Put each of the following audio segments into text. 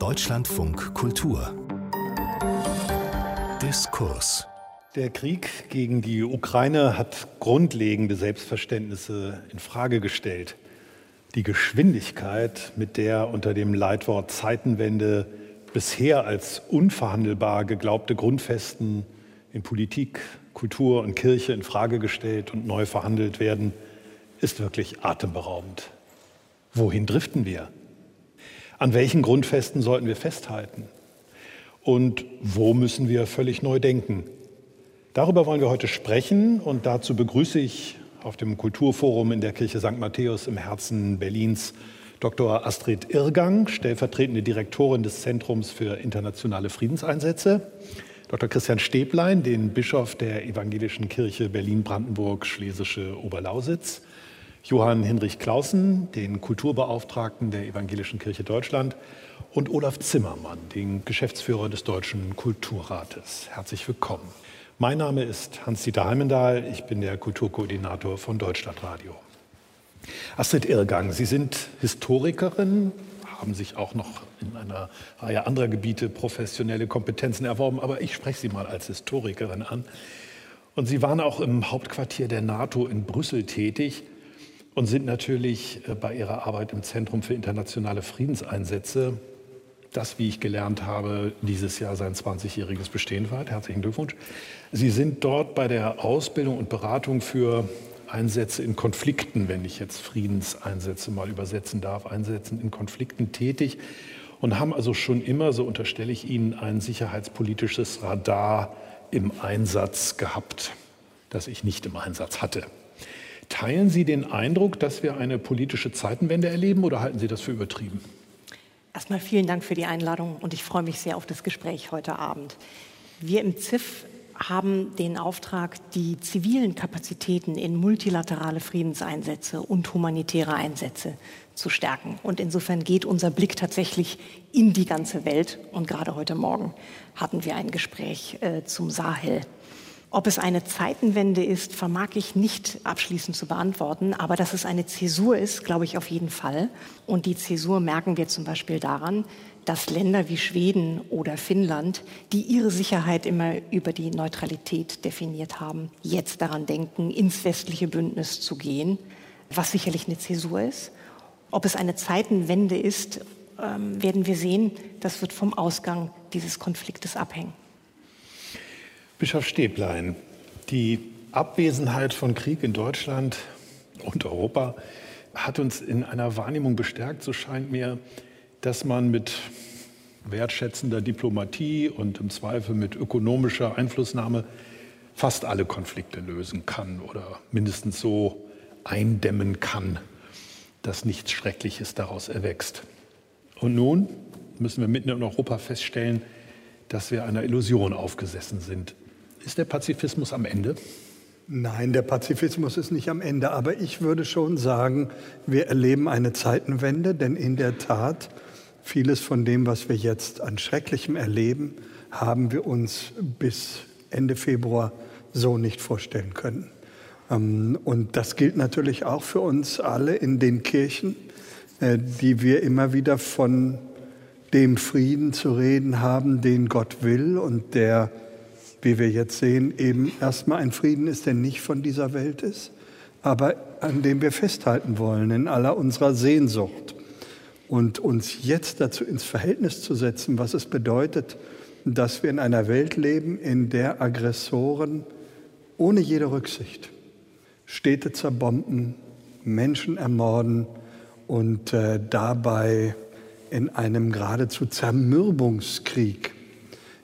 Deutschlandfunk Kultur Diskurs der Krieg gegen die Ukraine hat grundlegende Selbstverständnisse in Frage gestellt. Die Geschwindigkeit, mit der unter dem Leitwort Zeitenwende bisher als unverhandelbar geglaubte Grundfesten in Politik, Kultur und Kirche in Frage gestellt und neu verhandelt werden, ist wirklich atemberaubend. Wohin driften wir? An welchen Grundfesten sollten wir festhalten? Und wo müssen wir völlig neu denken? Darüber wollen wir heute sprechen und dazu begrüße ich auf dem Kulturforum in der Kirche St. Matthäus im Herzen Berlins Dr. Astrid Irrgang, stellvertretende Direktorin des Zentrums für internationale Friedenseinsätze, Dr. Christian Stäblein, den Bischof der Evangelischen Kirche Berlin-Brandenburg-Schlesische Oberlausitz, Johann Hinrich Clausen, den Kulturbeauftragten der Evangelischen Kirche Deutschland und Olaf Zimmermann, den Geschäftsführer des Deutschen Kulturrates. Herzlich willkommen. Mein Name ist Hans-Dieter Heimendahl, ich bin der Kulturkoordinator von Deutschlandradio. Astrid Irrgang, Sie sind Historikerin, haben sich auch noch in einer Reihe anderer Gebiete professionelle Kompetenzen erworben, aber ich spreche Sie mal als Historikerin an. Und Sie waren auch im Hauptquartier der NATO in Brüssel tätig und sind natürlich äh, bei Ihrer Arbeit im Zentrum für internationale Friedenseinsätze, das, wie ich gelernt habe, dieses Jahr sein 20-jähriges Bestehen feiert. Herzlichen Glückwunsch. Sie sind dort bei der Ausbildung und Beratung für Einsätze in Konflikten, wenn ich jetzt Friedenseinsätze mal übersetzen darf, Einsätzen in Konflikten tätig und haben also schon immer, so unterstelle ich Ihnen, ein sicherheitspolitisches Radar im Einsatz gehabt, das ich nicht im Einsatz hatte. Teilen Sie den Eindruck, dass wir eine politische Zeitenwende erleben oder halten Sie das für übertrieben? Erstmal vielen Dank für die Einladung und ich freue mich sehr auf das Gespräch heute Abend. Wir im ZIF haben den Auftrag, die zivilen Kapazitäten in multilaterale Friedenseinsätze und humanitäre Einsätze zu stärken. Und insofern geht unser Blick tatsächlich in die ganze Welt. Und gerade heute Morgen hatten wir ein Gespräch äh, zum Sahel. Ob es eine Zeitenwende ist, vermag ich nicht abschließend zu beantworten. Aber dass es eine Zäsur ist, glaube ich auf jeden Fall. Und die Zäsur merken wir zum Beispiel daran, dass Länder wie Schweden oder Finnland, die ihre Sicherheit immer über die Neutralität definiert haben, jetzt daran denken, ins westliche Bündnis zu gehen, was sicherlich eine Zäsur ist. Ob es eine Zeitenwende ist, ähm, werden wir sehen. Das wird vom Ausgang dieses Konfliktes abhängen. Bischof Stäblein, die Abwesenheit von Krieg in Deutschland und Europa hat uns in einer Wahrnehmung bestärkt, so scheint mir, dass man mit wertschätzender Diplomatie und im Zweifel mit ökonomischer Einflussnahme fast alle Konflikte lösen kann oder mindestens so eindämmen kann, dass nichts Schreckliches daraus erwächst. Und nun müssen wir mitten in Europa feststellen, dass wir einer Illusion aufgesessen sind. Ist der Pazifismus am Ende? Nein, der Pazifismus ist nicht am Ende. Aber ich würde schon sagen, wir erleben eine Zeitenwende, denn in der Tat, vieles von dem, was wir jetzt an Schrecklichem erleben, haben wir uns bis Ende Februar so nicht vorstellen können. Ähm, und das gilt natürlich auch für uns alle in den Kirchen, äh, die wir immer wieder von dem Frieden zu reden haben, den Gott will und der wie wir jetzt sehen, eben erstmal ein Frieden ist, der nicht von dieser Welt ist, aber an dem wir festhalten wollen in aller unserer Sehnsucht. Und uns jetzt dazu ins Verhältnis zu setzen, was es bedeutet, dass wir in einer Welt leben, in der Aggressoren ohne jede Rücksicht Städte zerbomben, Menschen ermorden und äh, dabei in einem geradezu Zermürbungskrieg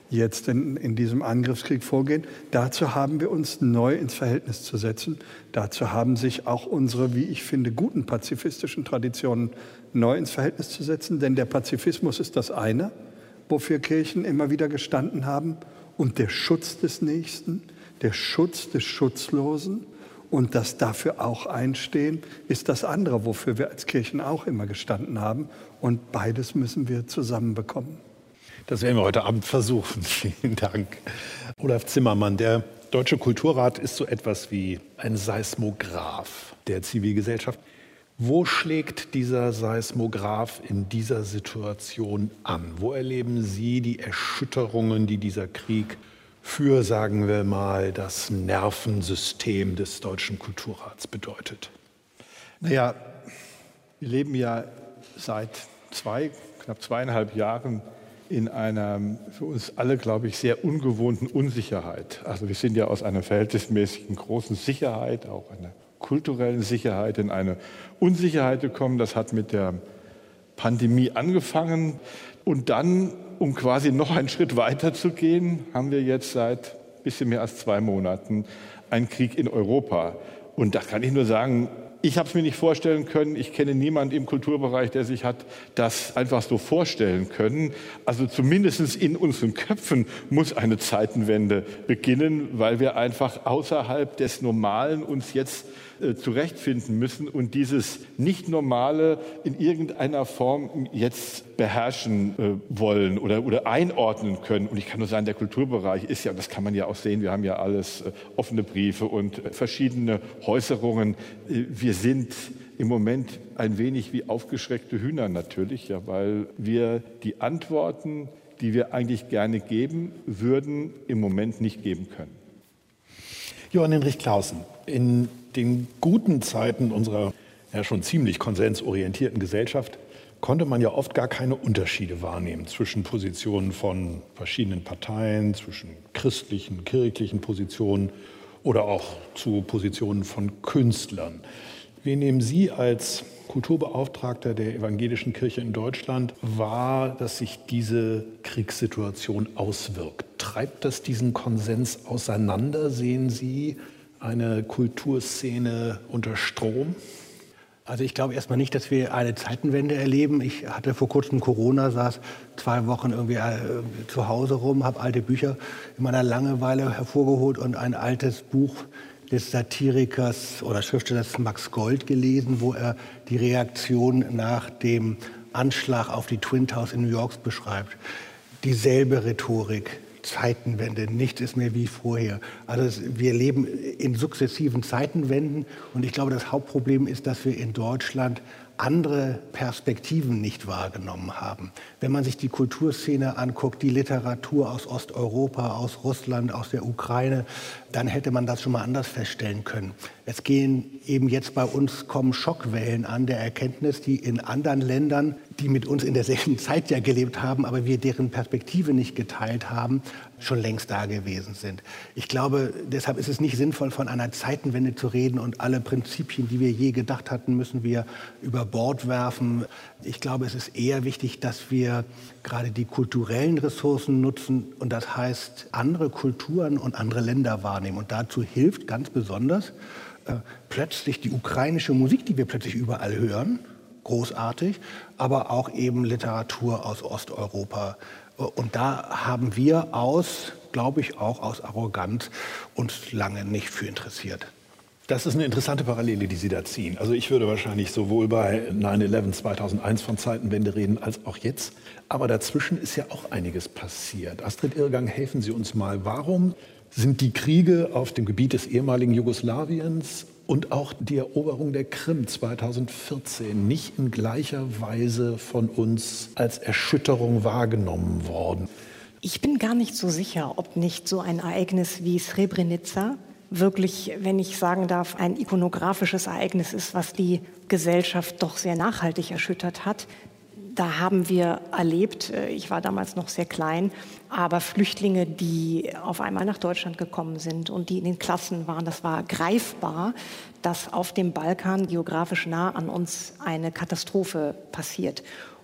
jetzt in, in diesem Angriffskrieg vorgehen. Dazu haben wir uns neu ins Verhältnis zu setzen. Dazu haben sich auch unsere, wie ich finde, guten pazifistischen Traditionen neu ins Verhältnis zu setzen. Denn der Pazifismus ist das eine, wofür Kirchen immer wieder gestanden haben. Und der Schutz des Nächsten, der Schutz des Schutzlosen und das dafür auch einstehen, ist das andere, wofür wir als Kirchen auch immer gestanden haben. Und beides müssen wir zusammenbekommen. Das werden wir heute Abend versuchen. Vielen Dank. Olaf Zimmermann, der Deutsche Kulturrat ist so etwas wie ein Seismograph der Zivilgesellschaft. Wo schlägt dieser Seismograph in dieser Situation an? Wo erleben Sie die Erschütterungen, die dieser Krieg für, sagen wir mal, das Nervensystem des Deutschen Kulturrats bedeutet? Naja, wir leben ja seit zwei, knapp zweieinhalb Jahren in einer für uns alle, glaube ich, sehr ungewohnten Unsicherheit. Also wir sind ja aus einer verhältnismäßigen großen Sicherheit, auch einer kulturellen Sicherheit, in eine Unsicherheit gekommen. Das hat mit der Pandemie angefangen. Und dann, um quasi noch einen Schritt weiter zu gehen, haben wir jetzt seit ein bisschen mehr als zwei Monaten einen Krieg in Europa. Und da kann ich nur sagen, ich habe es mir nicht vorstellen können. Ich kenne niemanden im Kulturbereich, der sich hat das einfach so vorstellen können. Also zumindest in unseren Köpfen muss eine Zeitenwende beginnen, weil wir einfach außerhalb des Normalen uns jetzt äh, zurechtfinden müssen und dieses Nicht-Normale in irgendeiner Form jetzt beherrschen äh, wollen oder, oder einordnen können. Und ich kann nur sagen, der Kulturbereich ist ja, das kann man ja auch sehen, wir haben ja alles äh, offene Briefe und verschiedene Äußerungen. Wir sind im Moment ein wenig wie aufgeschreckte Hühner natürlich, ja, weil wir die Antworten, die wir eigentlich gerne geben würden, im Moment nicht geben können. Johann Hinrich Clausen, in den guten Zeiten unserer ja schon ziemlich konsensorientierten Gesellschaft konnte man ja oft gar keine Unterschiede wahrnehmen zwischen Positionen von verschiedenen Parteien, zwischen christlichen, kirchlichen Positionen oder auch zu Positionen von Künstlern. Wie nehmen Sie als Kulturbeauftragter der evangelischen Kirche in Deutschland wahr, dass sich diese Kriegssituation auswirkt? Treibt das diesen Konsens auseinander? Sehen Sie eine Kulturszene unter Strom? Also ich glaube erstmal nicht, dass wir eine Zeitenwende erleben. Ich hatte vor kurzem Corona, saß zwei Wochen irgendwie äh, zu Hause rum, habe alte Bücher in meiner Langeweile hervorgeholt und ein altes Buch des Satirikers oder Schriftstellers Max Gold gelesen, wo er die Reaktion nach dem Anschlag auf die Twin Towers in New York beschreibt. Dieselbe Rhetorik, Zeitenwende, nichts ist mehr wie vorher. Also wir leben in sukzessiven Zeitenwenden und ich glaube, das Hauptproblem ist, dass wir in Deutschland andere Perspektiven nicht wahrgenommen haben. Wenn man sich die Kulturszene anguckt, die Literatur aus Osteuropa, aus Russland, aus der Ukraine, dann hätte man das schon mal anders feststellen können. Es gehen eben jetzt bei uns kommen Schockwellen an der Erkenntnis, die in anderen Ländern, die mit uns in derselben Zeit ja gelebt haben, aber wir deren Perspektive nicht geteilt haben, schon längst da gewesen sind. Ich glaube, deshalb ist es nicht sinnvoll, von einer Zeitenwende zu reden und alle Prinzipien, die wir je gedacht hatten, müssen wir über Bord werfen. Ich glaube, es ist eher wichtig, dass wir gerade die kulturellen Ressourcen nutzen und das heißt andere Kulturen und andere Länder wahrnehmen. Und dazu hilft ganz besonders äh, plötzlich die ukrainische Musik, die wir plötzlich überall hören, großartig, aber auch eben Literatur aus Osteuropa. Und da haben wir aus, glaube ich, auch aus Arroganz uns lange nicht für interessiert. Das ist eine interessante Parallele, die Sie da ziehen. Also ich würde wahrscheinlich sowohl bei 9-11 2001 von Zeitenwende reden, als auch jetzt. Aber dazwischen ist ja auch einiges passiert. Astrid Irrgang, helfen Sie uns mal. Warum sind die Kriege auf dem Gebiet des ehemaligen Jugoslawiens und auch die Eroberung der Krim 2014 nicht in gleicher Weise von uns als Erschütterung wahrgenommen worden? Ich bin gar nicht so sicher, ob nicht so ein Ereignis wie Srebrenica wirklich, wenn ich sagen darf, ein ikonografisches Ereignis ist, was die Gesellschaft doch sehr nachhaltig erschüttert hat. Da haben wir erlebt, äh, ich war damals noch sehr klein, aber Flüchtlinge, die auf einmal nach Deutschland gekommen sind und die in den Klassen waren, das war greifbar, dass auf dem Balkan geografisch nah an uns eine Katastrophe passiert.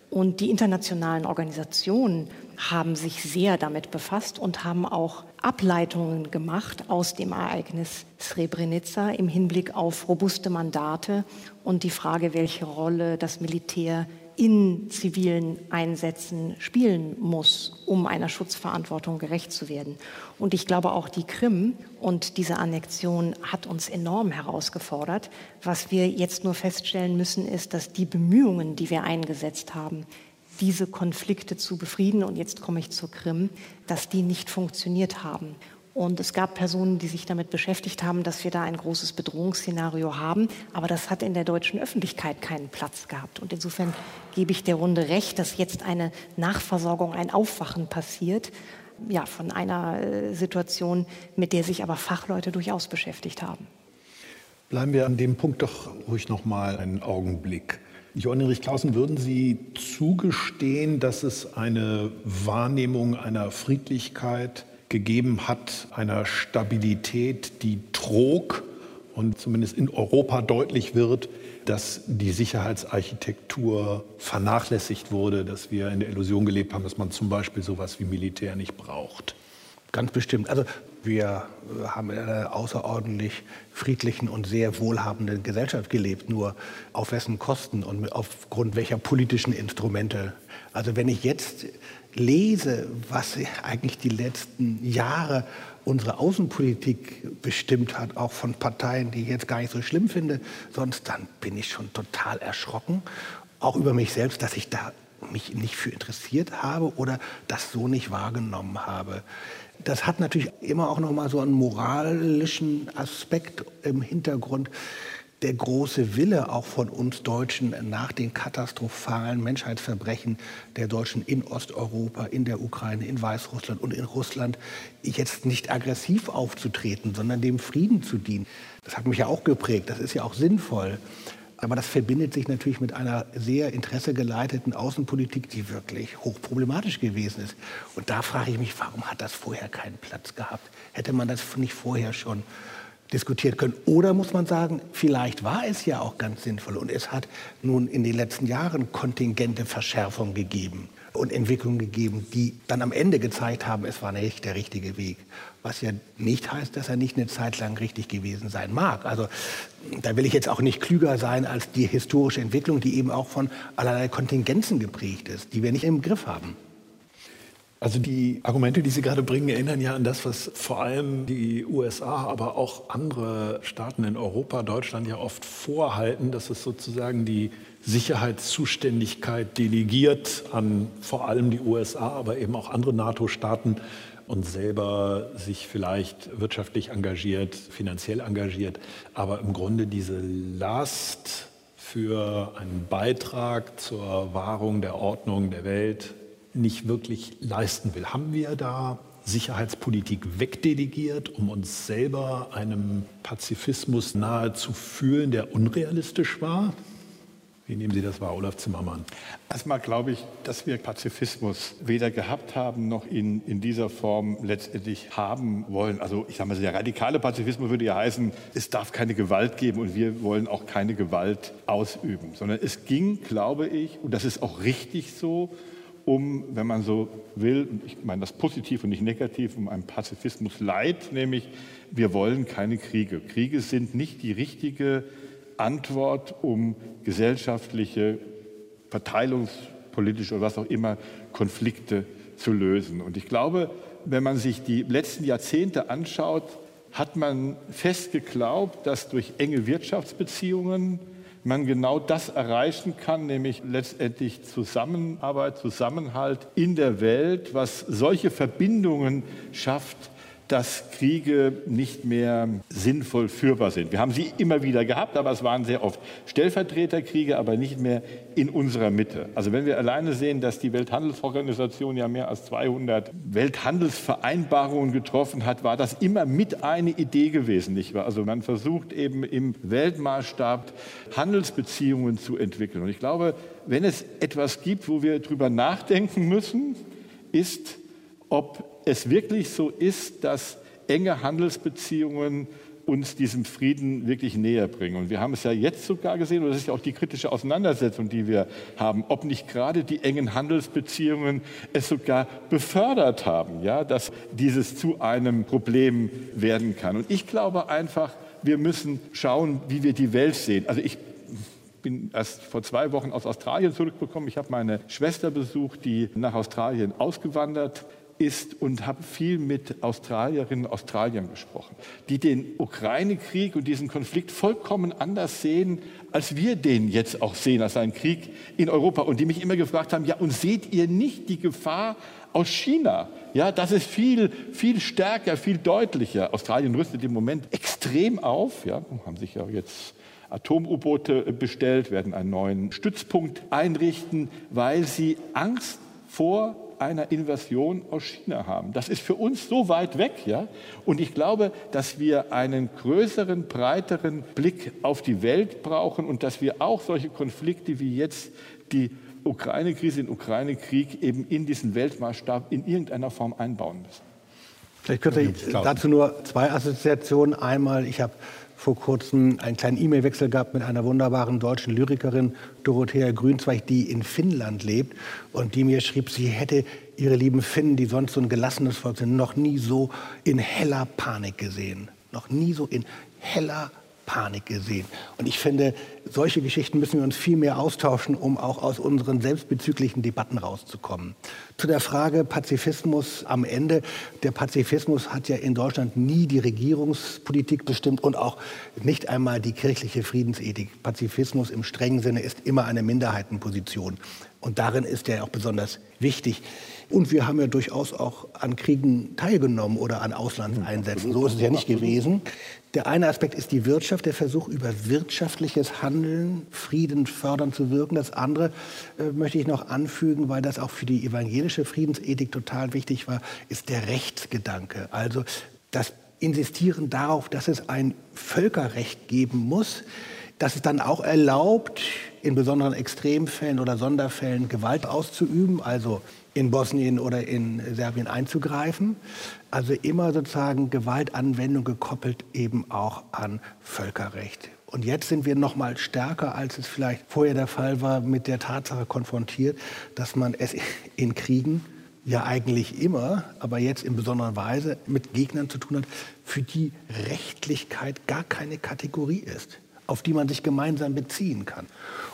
Und die internationalen Organisationen haben sich sehr damit befasst und haben auch Ableitungen gemacht aus dem Ereignis Srebrenica im Hinblick auf robuste Mandate und die Frage, welche Rolle das Militär in zivilen Einsätzen spielen muss, um einer Schutzverantwortung gerecht zu werden. Und ich glaube auch die Krim und diese Annexion hat uns enorm herausgefordert. Was wir jetzt nur feststellen müssen, ist, dass die Bemühungen, die wir eingesetzt haben, diese Konflikte zu befrieden, und jetzt komme ich zur Krim, dass die nicht funktioniert haben. Und es gab Personen, die sich damit beschäftigt haben, dass wir da ein großes Bedrohungsszenario haben. Aber das hat in der deutschen Öffentlichkeit keinen Platz gehabt. Und insofern gebe ich der Runde recht, dass jetzt eine Nachversorgung, ein Aufwachen passiert. Ja, von einer äh, Situation, mit der sich aber Fachleute durchaus beschäftigt haben. Bleiben wir an dem Punkt doch ruhig noch mal einen Augenblick. Johann Erich Clausen, würden Sie zugestehen, dass es eine Wahrnehmung einer Friedlichkeit gegeben hat, einer Stabilität, die trug und zumindest in Europa deutlich wird, dass die Sicherheitsarchitektur vernachlässigt wurde, dass wir in der Illusion gelebt haben, dass man zum Beispiel sowas wie Militär nicht braucht. Ganz bestimmt. Also wir haben in einer außerordentlich friedlichen und sehr wohlhabenden Gesellschaft gelebt. Nur auf wessen Kosten und aufgrund welcher politischen Instrumente. Also wenn ich jetzt lese, was eigentlich die letzten Jahre unsere Außenpolitik bestimmt hat, auch von Parteien, die ich jetzt gar nicht so schlimm finde, sonst dann bin ich schon total erschrocken, auch über mich selbst, dass ich da mich nicht für interessiert habe oder das so nicht wahrgenommen habe. Das hat natürlich immer auch noch mal so einen moralischen Aspekt im Hintergrund der große Wille auch von uns Deutschen nach den katastrophalen Menschheitsverbrechen der Deutschen in Osteuropa, in der Ukraine, in Weißrussland und in Russland jetzt nicht aggressiv aufzutreten, sondern dem Frieden zu dienen. Das hat mich ja auch geprägt, das ist ja auch sinnvoll. Aber das verbindet sich natürlich mit einer sehr interessegeleiteten Außenpolitik, die wirklich hochproblematisch gewesen ist. Und da frage ich mich, warum hat das vorher keinen Platz gehabt? Hätte man das nicht vorher schon diskutieren können. Oder muss man sagen, vielleicht war es ja auch ganz sinnvoll und es hat nun in den letzten Jahren kontingente Verschärfung gegeben und Entwicklungen gegeben, die dann am Ende gezeigt haben, es war nicht der richtige Weg. Was ja nicht heißt, dass er nicht eine Zeit lang richtig gewesen sein mag. Also da will ich jetzt auch nicht klüger sein als die historische Entwicklung, die eben auch von allerlei Kontingenzen geprägt ist, die wir nicht im Griff haben. Also die Argumente, die Sie gerade bringen, erinnern ja an das, was vor allem die USA, aber auch andere Staaten in Europa, Deutschland ja oft vorhalten, dass es sozusagen die Sicherheitszuständigkeit delegiert an vor allem die USA, aber eben auch andere NATO-Staaten und selber sich vielleicht wirtschaftlich engagiert, finanziell engagiert, aber im Grunde diese Last für einen Beitrag zur Wahrung der Ordnung der Welt nicht wirklich leisten will. Haben wir da Sicherheitspolitik wegdelegiert, um uns selber einem Pazifismus nahe zu fühlen, der unrealistisch war? Wie nehmen Sie das wahr, Olaf Zimmermann? Erstmal glaube ich, dass wir Pazifismus weder gehabt haben noch in, in dieser Form letztendlich haben wollen. Also ich sage mal, der radikale Pazifismus würde ja heißen, es darf keine Gewalt geben und wir wollen auch keine Gewalt ausüben. Sondern es ging, glaube ich, und das ist auch richtig so, um, wenn man so will, und ich meine das positiv und nicht negativ, um einen Pazifismus leid, nämlich wir wollen keine Kriege. Kriege sind nicht die richtige Antwort, um gesellschaftliche, verteilungspolitische oder was auch immer Konflikte zu lösen. Und ich glaube, wenn man sich die letzten Jahrzehnte anschaut, hat man fest geglaubt, dass durch enge Wirtschaftsbeziehungen man genau das erreichen kann, nämlich letztendlich Zusammenarbeit, Zusammenhalt in der Welt, was solche Verbindungen schafft, dass Kriege nicht mehr sinnvoll führbar sind. Wir haben sie immer wieder gehabt, aber es waren sehr oft Stellvertreterkriege, aber nicht mehr in unserer Mitte. Also wenn wir alleine sehen, dass die Welthandelsorganisation ja mehr als 200 Welthandelsvereinbarungen getroffen hat, war das immer mit eine Idee gewesen. Nicht wahr? Also man versucht eben im Weltmaßstab Handelsbeziehungen zu entwickeln. Und ich glaube, wenn es etwas gibt, wo wir drüber nachdenken müssen, ist, ob es wirklich so ist, dass enge Handelsbeziehungen uns diesem Frieden wirklich näher bringen. Und wir haben es ja jetzt sogar gesehen, und das ist ja auch die kritische Auseinandersetzung, die wir haben, ob nicht gerade die engen Handelsbeziehungen es sogar befördert haben, ja, dass dieses zu einem Problem werden kann. Und ich glaube einfach, wir müssen schauen, wie wir die Welt sehen. Also ich bin erst vor zwei Wochen aus Australien zurückgekommen. Ich habe meine Schwester besucht, die nach Australien ausgewandert ist und habe viel mit Australierinnen und Australiern gesprochen, die den Ukraine-Krieg und diesen Konflikt vollkommen anders sehen, als wir den jetzt auch sehen, als einen Krieg in Europa. Und die mich immer gefragt haben, ja, und seht ihr nicht die Gefahr aus China? Ja, das ist viel, viel stärker, viel deutlicher. Australien rüstet im Moment extrem auf. Ja, haben sich ja jetzt Atom-U-Boote bestellt, werden einen neuen Stützpunkt einrichten, weil sie Angst vor einer Invasion aus China haben. Das ist für uns so weit weg, ja. Und ich glaube, dass wir einen größeren, breiteren Blick auf die Welt brauchen und dass wir auch solche Konflikte wie jetzt die Ukraine-Krise, den Ukraine-Krieg eben in diesen Weltmaßstab in irgendeiner Form einbauen müssen. Vielleicht könnte ich dazu nur zwei Assoziationen. Einmal, ich habe vor kurzem einen kleinen E-Mail-Wechsel gehabt mit einer wunderbaren deutschen Lyrikerin, Dorothea Grünzweig, die in Finnland lebt und die mir schrieb, sie hätte ihre lieben Finnen, die sonst so ein gelassenes Volk sind, noch nie so in heller Panik gesehen. Noch nie so in heller Panik Panik gesehen. Und ich finde, solche Geschichten müssen wir uns viel mehr austauschen, um auch aus unseren selbstbezüglichen Debatten rauszukommen. Zu der Frage Pazifismus am Ende. Der Pazifismus hat ja in Deutschland nie die Regierungspolitik bestimmt und auch nicht einmal die kirchliche Friedensethik. Pazifismus im strengen Sinne ist immer eine Minderheitenposition. Und darin ist er auch besonders wichtig. Und wir haben ja durchaus auch an Kriegen teilgenommen oder an Auslandseinsätzen. So ist es ja nicht gewesen. Der eine Aspekt ist die Wirtschaft, der Versuch, über wirtschaftliches Handeln Frieden fördern zu wirken. Das andere äh, möchte ich noch anfügen, weil das auch für die evangelische Friedensethik total wichtig war, ist der Rechtsgedanke. Also das Insistieren darauf, dass es ein Völkerrecht geben muss, das es dann auch erlaubt, in besonderen Extremfällen oder Sonderfällen Gewalt auszuüben, also in Bosnien oder in Serbien einzugreifen. Also immer sozusagen Gewaltanwendung gekoppelt eben auch an Völkerrecht. Und jetzt sind wir noch mal stärker, als es vielleicht vorher der Fall war, mit der Tatsache konfrontiert, dass man es in Kriegen ja eigentlich immer, aber jetzt in besonderer Weise mit Gegnern zu tun hat, für die Rechtlichkeit gar keine Kategorie ist auf die man sich gemeinsam beziehen kann.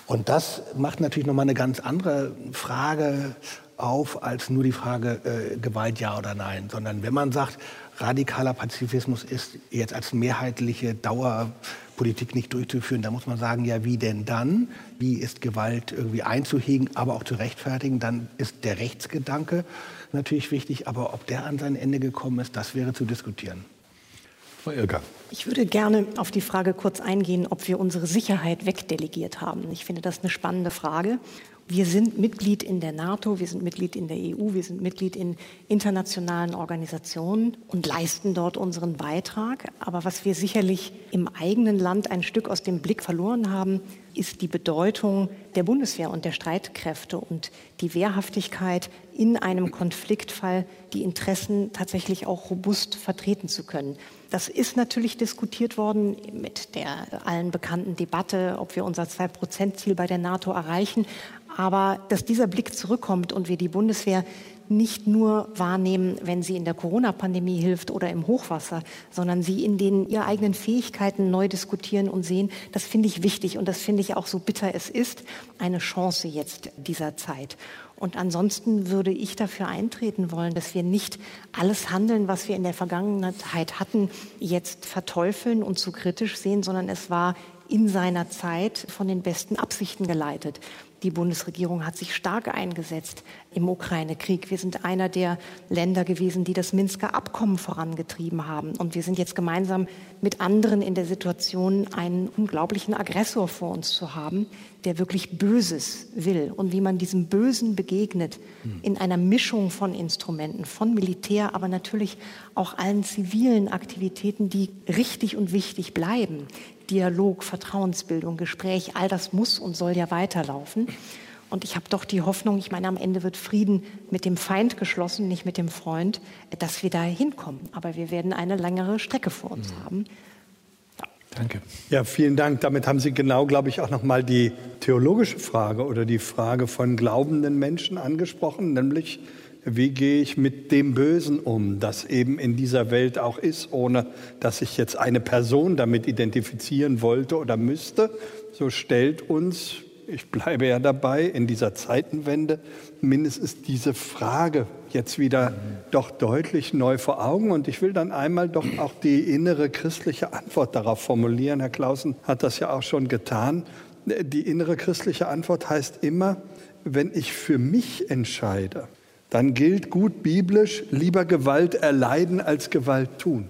Und das macht natürlich noch mal eine ganz andere Frage auf als nur die Frage äh, Gewalt ja oder nein, sondern wenn man sagt, radikaler Pazifismus ist jetzt als mehrheitliche Dauerpolitik nicht durchzuführen, dann muss man sagen, ja, wie denn dann? Wie ist Gewalt irgendwie einzuhegen, aber auch zu rechtfertigen? Dann ist der Rechtsgedanke natürlich wichtig, aber ob der an sein Ende gekommen ist, das wäre zu diskutieren. Frau Irka. Ich würde gerne auf die Frage kurz eingehen, ob wir unsere Sicherheit wegdelegiert haben. Ich finde das eine spannende Frage. Wir sind Mitglied in der NATO, wir sind Mitglied in der EU, wir sind Mitglied in internationalen Organisationen und leisten dort unseren Beitrag. Aber was wir sicherlich im eigenen Land ein Stück aus dem Blick verloren haben, ist die Bedeutung der Bundeswehr und der Streitkräfte und die Wehrhaftigkeit in einem Konfliktfall, die Interessen tatsächlich auch robust vertreten zu können. Das ist natürlich diskutiert worden mit der allen bekannten Debatte, ob wir unser Zwei-Prozent-Ziel bei der NATO erreichen. Aber dass dieser Blick zurückkommt und wir die Bundeswehr nicht nur wahrnehmen, wenn sie in der Corona-Pandemie hilft oder im Hochwasser, sondern sie in den ihr eigenen Fähigkeiten neu diskutieren und sehen, das finde ich wichtig und das finde ich auch so bitter es ist, eine Chance jetzt dieser Zeit. Und ansonsten würde ich dafür eintreten wollen, dass wir nicht alles Handeln, was wir in der Vergangenheit hatten, jetzt verteufeln und zu kritisch sehen, sondern es war in seiner Zeit von den besten Absichten geleitet. Die Bundesregierung hat sich stark eingesetzt im Ukraine-Krieg. Wir sind einer der Länder gewesen, die das Minsker Abkommen vorangetrieben haben. Und wir sind jetzt gemeinsam mit anderen in der Situation, einen unglaublichen Aggressor vor uns zu haben, der wirklich Böses will. Und wie man diesem Bösen begegnet, in einer Mischung von Instrumenten, von Militär, aber natürlich auch allen zivilen Aktivitäten, die richtig und wichtig bleiben. Dialog, Vertrauensbildung, Gespräch, all das muss und soll ja weiterlaufen. Und ich habe doch die Hoffnung, ich meine, am Ende wird Frieden mit dem Feind geschlossen, nicht mit dem Freund, dass wir da hinkommen. Aber wir werden eine längere Strecke vor uns mhm. haben. Ja. Danke. Ja, vielen Dank. Damit haben Sie genau, glaube ich, auch noch mal die theologische Frage oder die Frage von glaubenden Menschen angesprochen, nämlich wie gehe ich mit dem Bösen um, das eben in dieser Welt auch ist, ohne dass ich jetzt eine Person damit identifizieren wollte oder müsste. So stellt uns, ich bleibe ja dabei, in dieser Zeitenwende mindestens diese Frage jetzt wieder doch deutlich neu vor Augen. Und ich will dann einmal doch auch die innere christliche Antwort darauf formulieren. Herr Clausen hat das ja auch schon getan. Die innere christliche Antwort heißt immer, wenn ich für mich entscheide, dann gilt gut biblisch, lieber Gewalt erleiden als Gewalt tun.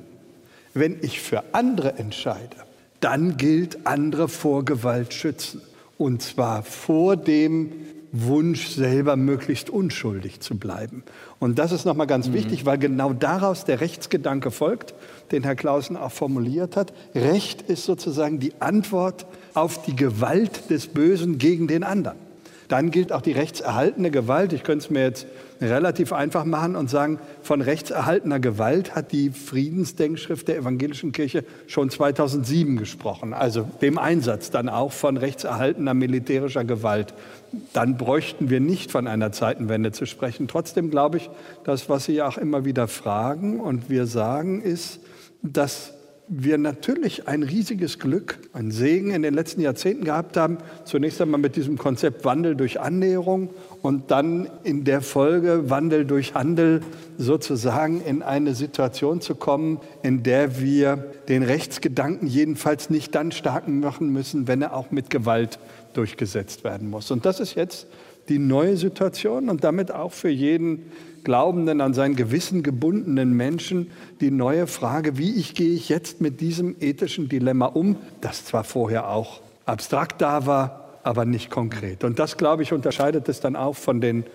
Wenn ich für andere entscheide, dann gilt andere vor Gewalt schützen. Und zwar vor dem Wunsch, selber möglichst unschuldig zu bleiben. Und das ist nochmal ganz mhm. wichtig, weil genau daraus der Rechtsgedanke folgt, den Herr Clausen auch formuliert hat. Recht ist sozusagen die Antwort auf die Gewalt des Bösen gegen den anderen. Dann gilt auch die rechtserhaltene Gewalt. Ich könnte es mir jetzt relativ einfach machen und sagen, von rechtserhaltener Gewalt hat die Friedensdenkschrift der evangelischen Kirche schon 2007 gesprochen. Also dem Einsatz dann auch von rechtserhaltener militärischer Gewalt. Dann bräuchten wir nicht von einer Zeitenwende zu sprechen. Trotzdem glaube ich, das, was Sie auch immer wieder fragen und wir sagen, ist, dass wir natürlich ein riesiges Glück, ein Segen in den letzten Jahrzehnten gehabt haben. Zunächst einmal mit diesem Konzept Wandel durch Annäherung und dann in der Folge Wandel durch Handel sozusagen in eine Situation zu kommen, in der wir den Rechtsgedanken jedenfalls nicht dann stark machen müssen, wenn er auch mit Gewalt durchgesetzt werden muss. Und das ist jetzt die neue Situation und damit auch für jeden glaubenden, an sein Gewissen gebundenen Menschen die neue Frage, wie ich gehe ich jetzt mit diesem ethischen Dilemma um, das zwar vorher auch abstrakt da war, aber nicht konkret. Und das, glaube ich, unterscheidet es dann auch von den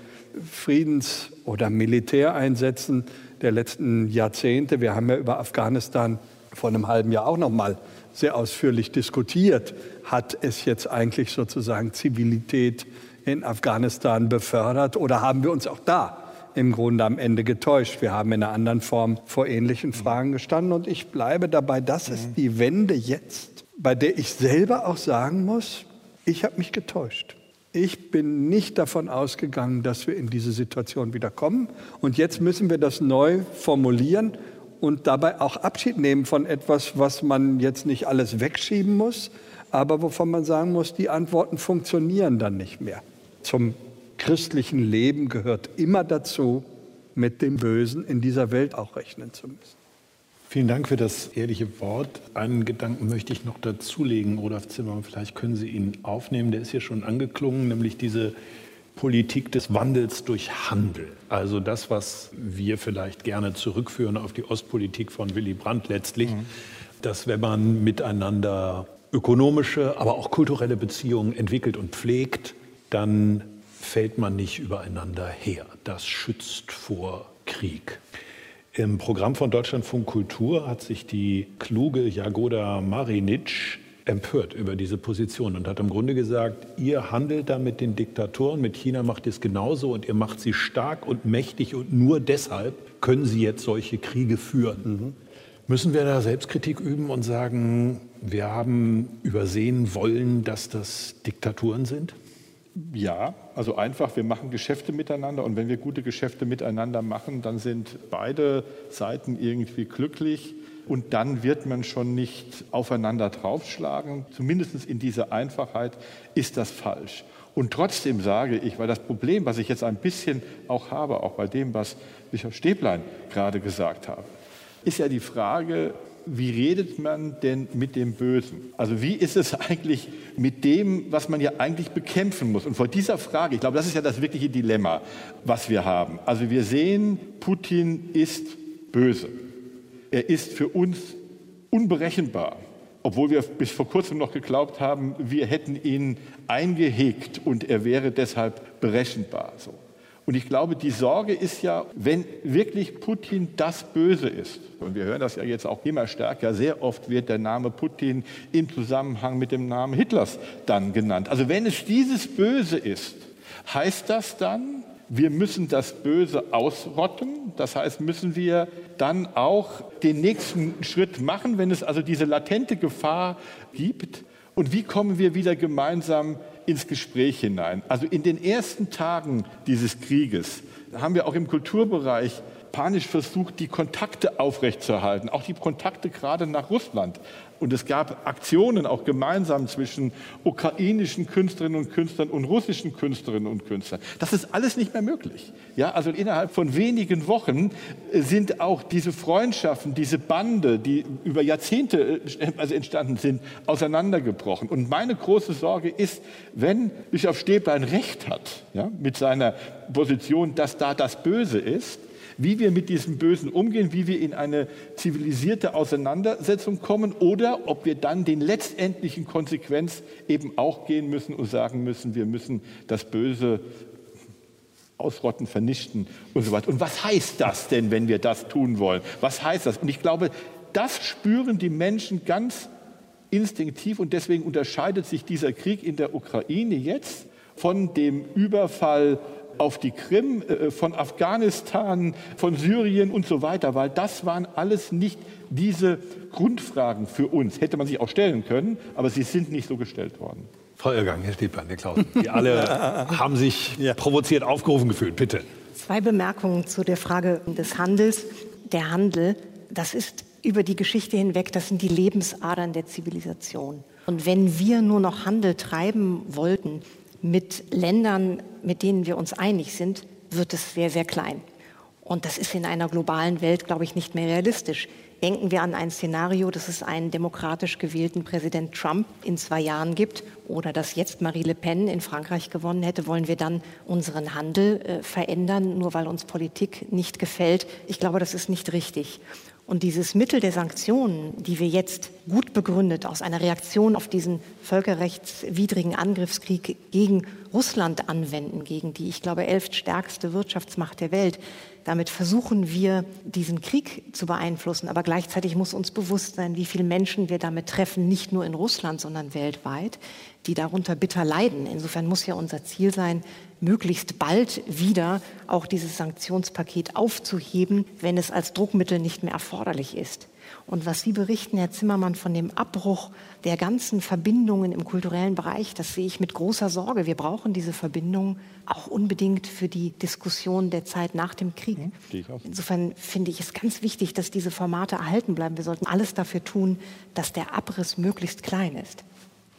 Friedens- oder Militäreinsätzen der letzten Jahrzehnte. Wir haben ja über Afghanistan vor einem halben Jahr auch noch mal sehr ausführlich diskutiert. Hat es jetzt eigentlich sozusagen Zivilität in Afghanistan befördert oder haben wir uns auch da im Grunde am Ende getäuscht. Wir haben in einer anderen Form vor ähnlichen Fragen gestanden. Und ich bleibe dabei, das ist die Wende jetzt, bei der ich selber auch sagen muss, ich habe mich getäuscht. Ich bin nicht davon ausgegangen, dass wir in diese Situation wieder kommen. Und jetzt müssen wir das neu formulieren und dabei auch Abschied nehmen von etwas, was man jetzt nicht alles wegschieben muss, aber wovon man sagen muss, die Antworten funktionieren dann nicht mehr. Zum christlichen Leben gehört immer dazu, mit dem Bösen in dieser Welt auch rechnen zu müssen. Vielen Dank für das ehrliche Wort. Einen Gedanken möchte ich noch dazulegen, Olaf Zimmermann. Vielleicht können Sie ihn aufnehmen. Der ist hier schon angeklungen, nämlich diese Politik des Wandels durch Handel. Also das, was wir vielleicht gerne zurückführen auf die Ostpolitik von Willy Brandt letztlich, mhm. dass wenn man miteinander ökonomische, aber auch kulturelle Beziehungen entwickelt und pflegt, dann fällt man nicht übereinander her. Das schützt vor Krieg. Im Programm von Deutschlandfunk Kultur hat sich die kluge Jagoda Marinic empört über diese Position und hat im Grunde gesagt, ihr handelt da mit den Diktatoren, mit China macht es genauso und ihr macht sie stark und mächtig und nur deshalb können sie jetzt solche Kriege führen. Mhm. Müssen wir da Selbstkritik üben und sagen, wir haben übersehen wollen, dass das Diktaturen sind? Ja, also einfach, wir machen Geschäfte miteinander und wenn wir gute Geschäfte miteinander machen, dann sind beide Seiten irgendwie glücklich und dann wird man schon nicht aufeinander draufschlagen. Zumindest in dieser Einfachheit ist das falsch. Und trotzdem sage ich, weil das Problem, was ich jetzt ein bisschen auch habe, auch bei dem, was Bischof Stäblein gerade gesagt habe, ist ja die Frage, wie redet man denn mit dem Bösen? Also wie ist es eigentlich mit dem, was man ja eigentlich bekämpfen muss? Und vor dieser Frage, ich glaube, das ist ja das wirkliche Dilemma, was wir haben. Also wir sehen, Putin ist böse. Er ist für uns unberechenbar, obwohl wir bis vor kurzem noch geglaubt haben, wir hätten ihn eingehegt und er wäre deshalb berechenbar. So. Und ich glaube, die Sorge ist ja, wenn wirklich Putin das Böse ist, und wir hören das ja jetzt auch immer stärker, sehr oft wird der Name Putin im Zusammenhang mit dem Namen Hitlers dann genannt. Also wenn es dieses Böse ist, heißt das dann, wir müssen das Böse ausrotten. Das heißt, müssen wir dann auch den nächsten Schritt machen, wenn es also diese latente Gefahr gibt. Und wie kommen wir wieder gemeinsam ins Gespräch hinein. Also in den ersten Tagen dieses Krieges haben wir auch im Kulturbereich panisch versucht, die Kontakte aufrechtzuerhalten, auch die Kontakte gerade nach Russland. Und es gab Aktionen auch gemeinsam zwischen ukrainischen Künstlerinnen und Künstlern und russischen Künstlerinnen und Künstlern. Das ist alles nicht mehr möglich. Ja, also innerhalb von wenigen Wochen äh, sind auch diese Freundschaften, diese Bande, die über Jahrzehnte äh, also entstanden sind, auseinandergebrochen. Und meine große Sorge ist, wenn Bischof Stäblein recht hat ja, mit seiner Position, dass da das Böse ist, wie wir mit diesem Bösen umgehen, wie wir in eine zivilisierte Auseinandersetzung kommen oder ob wir dann den letztendlichen Konsequenz eben auch gehen müssen und sagen müssen, wir müssen das Böse ausrotten, vernichten und so weiter. Und was heißt das denn, wenn wir das tun wollen? Was heißt das? Und ich glaube, das spüren die Menschen ganz instinktiv und deswegen unterscheidet sich dieser Krieg in der Ukraine jetzt von dem Überfall auf die Krim, äh, von Afghanistan, von Syrien und so weiter, weil das waren alles nicht diese Grundfragen für uns. Hätte man sich auch stellen können, aber sie sind nicht so gestellt worden. Frau Irrgang, Herr Stieblein, Herr Klausen, die alle haben sich provoziert aufgerufen gefühlt. Bitte. Zwei Bemerkungen zu der Frage des Handels. Der Handel, das ist über die Geschichte hinweg, das sind die Lebensadern der Zivilisation. Und wenn wir nur noch Handel treiben wollten, mit Ländern, mit denen wir uns einig sind, wird es sehr, sehr klein. Und das ist in einer globalen Welt, glaube ich, nicht mehr realistisch. Denken wir an ein Szenario, dass es einen demokratisch gewählten Präsident Trump in zwei Jahren gibt oder dass jetzt Marie Le Pen in Frankreich gewonnen hätte. Wollen wir dann unseren Handel äh, verändern, nur weil uns Politik nicht gefällt? Ich glaube, das ist nicht richtig. Und dieses Mittel der Sanktionen, die wir jetzt gut begründet aus einer Reaktion auf diesen völkerrechtswidrigen Angriffskrieg gegen Russland anwenden, gegen die, ich glaube, elftstärkste Wirtschaftsmacht der Welt, damit versuchen wir, diesen Krieg zu beeinflussen. Aber gleichzeitig muss uns bewusst sein, wie viele Menschen wir damit treffen, nicht nur in Russland, sondern weltweit, die darunter bitter leiden. Insofern muss ja unser Ziel sein, möglichst bald wieder auch dieses Sanktionspaket aufzuheben, wenn es als Druckmittel nicht mehr erforderlich ist. Und was Sie berichten, Herr Zimmermann, von dem Abbruch der ganzen Verbindungen im kulturellen Bereich, das sehe ich mit großer Sorge. Wir brauchen diese Verbindungen auch unbedingt für die Diskussion der Zeit nach dem Krieg. Mhm, Insofern finde ich es ganz wichtig, dass diese Formate erhalten bleiben. Wir sollten alles dafür tun, dass der Abriss möglichst klein ist.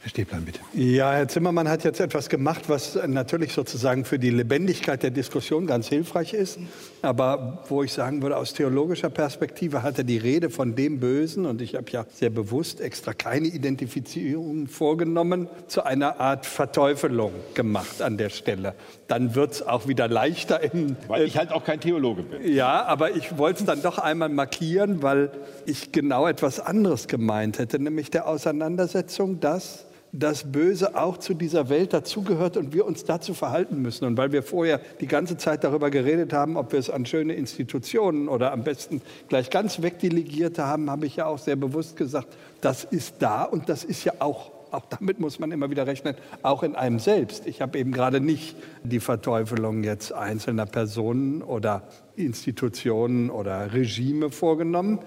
Herr Stäblein, bitte. Ja, Herr Zimmermann hat jetzt etwas gemacht, was natürlich sozusagen für die Lebendigkeit der Diskussion ganz hilfreich ist. Aber wo ich sagen würde, aus theologischer Perspektive hat er die Rede von dem Bösen, und ich habe ja sehr bewusst extra keine Identifizierung vorgenommen, zu einer Art Verteufelung gemacht an der Stelle. Dann wird es auch wieder leichter. In, weil ich halt auch kein Theologe bin. Ja, aber ich wollte es dann doch einmal markieren, weil ich genau etwas anderes gemeint hätte, nämlich der Auseinandersetzung, dass das Böse auch zu dieser Welt dazugehört und wir uns dazu verhalten müssen. Und weil wir vorher die ganze Zeit darüber geredet haben, ob wir es an schöne Institutionen oder am besten gleich ganz wegdelegierte haben, habe ich ja auch sehr bewusst gesagt, das ist da und das ist ja auch auch damit muss man immer wieder rechnen, auch in einem selbst. Ich habe eben gerade nicht die Verteufelung jetzt einzelner Personen oder Institutionen oder Regime vorgenommen,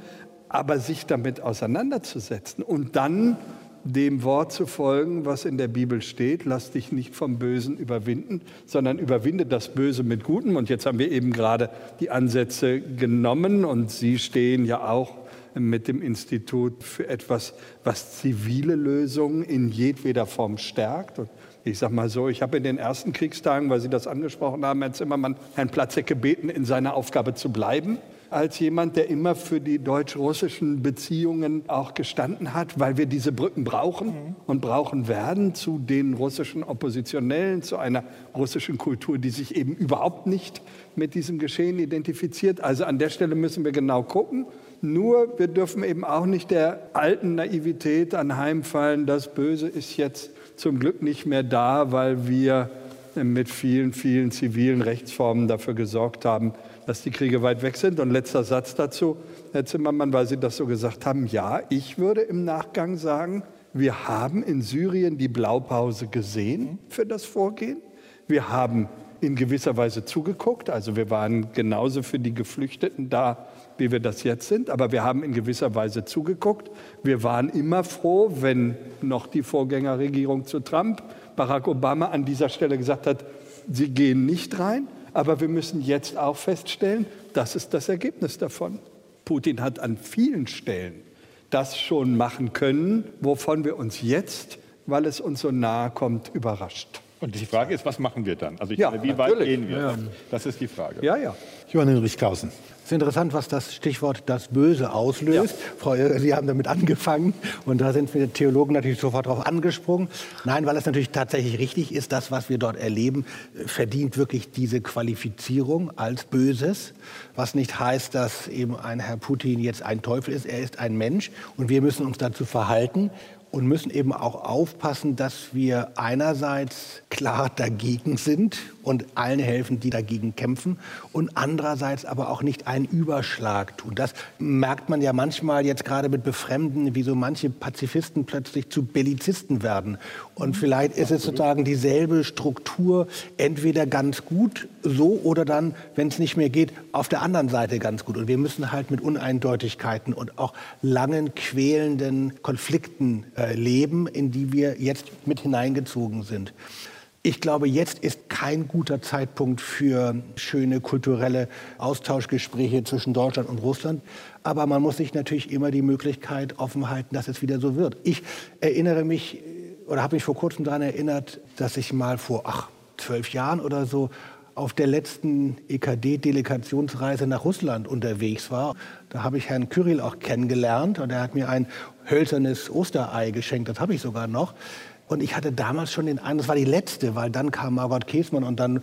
aber sich damit auseinanderzusetzen und dann dem Wort zu folgen, was in der Bibel steht. Lass dich nicht vom Bösen überwinden, sondern überwinde das Böse mit Gutem. Und jetzt haben wir eben gerade die Ansätze genommen und Sie stehen ja auch mit dem Institut für etwas, was zivile Lösungen in jedweder Form stärkt. Und ich sage mal so, ich habe in den ersten Kriegstagen, weil Sie das angesprochen haben, Herr Zimmermann, Herrn Platzek gebeten, in seiner Aufgabe zu bleiben als jemand, der immer für die deutsch-russischen Beziehungen auch gestanden hat, weil wir diese Brücken brauchen mhm. und brauchen werden zu den russischen Oppositionellen, zu einer russischen Kultur, die sich eben überhaupt nicht mit diesem Geschehen identifiziert. Also an der Stelle müssen wir genau gucken. Nur wir dürfen eben auch nicht der alten Naivität anheimfallen, das Böse ist jetzt zum Glück nicht mehr da, weil wir mit vielen, vielen zivilen Rechtsformen dafür gesorgt haben, dass die Kriege weit weg sind. Und letzter Satz dazu, Herr Zimmermann, weil Sie das so gesagt haben. Ja, ich würde im Nachgang sagen, wir haben in Syrien die Blaupause gesehen für das Vorgehen. Wir haben in gewisser Weise zugeguckt. Also wir waren genauso für die Geflüchteten da, wie wir das jetzt sind. Aber wir haben in gewisser Weise zugeguckt. Wir waren immer froh, wenn noch die Vorgängerregierung zu Trump, Barack Obama, an dieser Stelle gesagt hat, sie gehen nicht rein. Aber wir müssen jetzt auch feststellen, das ist das Ergebnis davon. Putin hat an vielen Stellen das schon machen können, wovon wir uns jetzt, weil es uns so nahe kommt, überrascht. Und die Frage ist, was machen wir dann? Also ich Ja, meine, wie natürlich. weit gehen wir? Ja. Das ist die Frage. Ja, ja. Johann Hinrich Clausen. Es ist interessant, was das Stichwort das Böse auslöst. Frau Irre, Sie haben damit angefangen und da sind wir Theologen natürlich sofort drauf angesprungen. Nein, weil es natürlich tatsächlich richtig ist, das, was wir dort erleben, verdient wirklich diese Qualifizierung als Böses. Was nicht heißt, dass eben ein Herr Putin jetzt ein Teufel ist. Er ist ein Mensch und wir müssen uns dazu verhalten und müssen eben auch aufpassen, dass wir einerseits klar dagegen sind und allen helfen, die dagegen kämpfen und andererseits aber auch nicht einen Überschlag tun. Das merkt man ja manchmal jetzt gerade mit Befremden, wie so manche Pazifisten plötzlich zu Bellizisten werden. Und vielleicht ist es sozusagen dieselbe Struktur, entweder ganz gut so oder dann, wenn es nicht mehr geht, auf der anderen Seite ganz gut. Und wir müssen halt mit Uneindeutigkeiten und auch langen, quälenden Konflikten äh, leben, in die wir jetzt mit hineingezogen sind. Ich glaube, jetzt ist kein guter Zeitpunkt für schöne kulturelle Austauschgespräche zwischen Deutschland und Russland. Aber man muss sich natürlich immer die Möglichkeit offen halten, dass es wieder so wird. Ich erinnere mich oder habe mich vor kurzem daran erinnert, dass ich mal vor ach, zwölf Jahren oder so auf der letzten EKD-Delegationsreise nach Russland unterwegs war. Da habe ich Herrn Kyrill auch kennengelernt und er hat mir ein hölzernes Osterei geschenkt. Das habe ich sogar noch. Und ich hatte damals schon den Eindruck, das war die letzte, weil dann kam Margot Käßmann und dann äh,